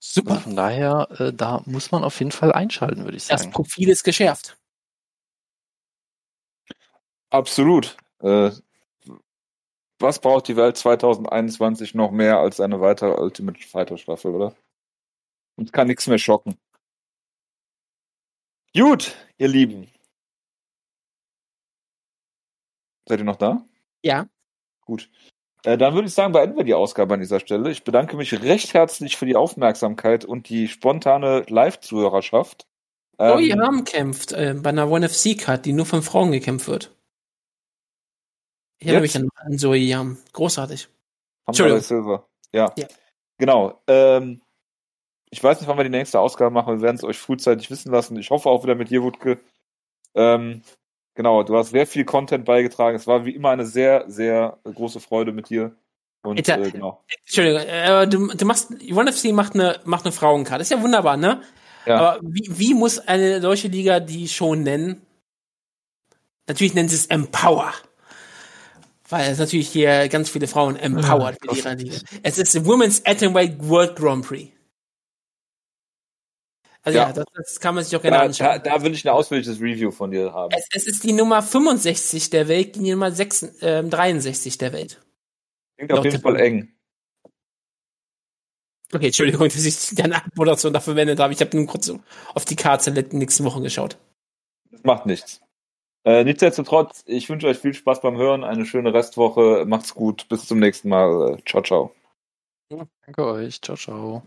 Super. Also von daher, äh, da muss man auf jeden Fall einschalten, würde ich sagen. Das Profil ist geschärft. Absolut. Äh, was braucht die Welt 2021 noch mehr als eine weitere Ultimate Fighter Staffel, oder? Uns kann nichts mehr schocken. Gut, ihr Lieben. Seid ihr noch da? Ja. Gut. Äh, dann würde ich sagen, beenden wir die Ausgabe an dieser Stelle. Ich bedanke mich recht herzlich für die Aufmerksamkeit und die spontane Live-Zuhörerschaft. Ähm, Zoe Arm kämpft äh, bei einer One FC Card, die nur von Frauen gekämpft wird. Ich erinnere mich an, an Zoe Yam. Großartig. Entschuldigung. Silver. Ja. ja. Genau. Ähm, ich weiß nicht, wann wir die nächste Ausgabe machen. Wir werden es euch frühzeitig wissen lassen. Ich hoffe auch wieder mit dir, Wutke. Ähm, genau, du hast sehr viel Content beigetragen. Es war wie immer eine sehr, sehr große Freude mit dir. Und, Alter, äh, genau. Entschuldigung, äh, du, du machst, One FC macht eine, macht eine Frauenkarte. Ist ja wunderbar, ne? Ja. Aber wie, wie muss eine solche Liga die schon nennen? Natürlich nennen sie es Empower. Weil es natürlich hier ganz viele Frauen empowered ja, mit ihrer Liga. Es ist the Women's Atomweight World Grand Prix. Also ja, ja das, das, kann man sich auch gerne da, anschauen. Da, da, will ich ein ausführliches Review von dir haben. Es, es ist die Nummer 65 der Welt die Nummer 6, äh, 63 der Welt. Klingt auf jeden Fall eng. Okay, Entschuldigung, dass ich deine Abmoderation dafür verwendet habe. Ich habe nur kurz auf die Karte der nächsten Wochen geschaut. Das macht nichts. Äh, nichtsdestotrotz, ich wünsche euch viel Spaß beim Hören, eine schöne Restwoche. Macht's gut. Bis zum nächsten Mal. Ciao, ciao. Danke euch. Ciao, ciao.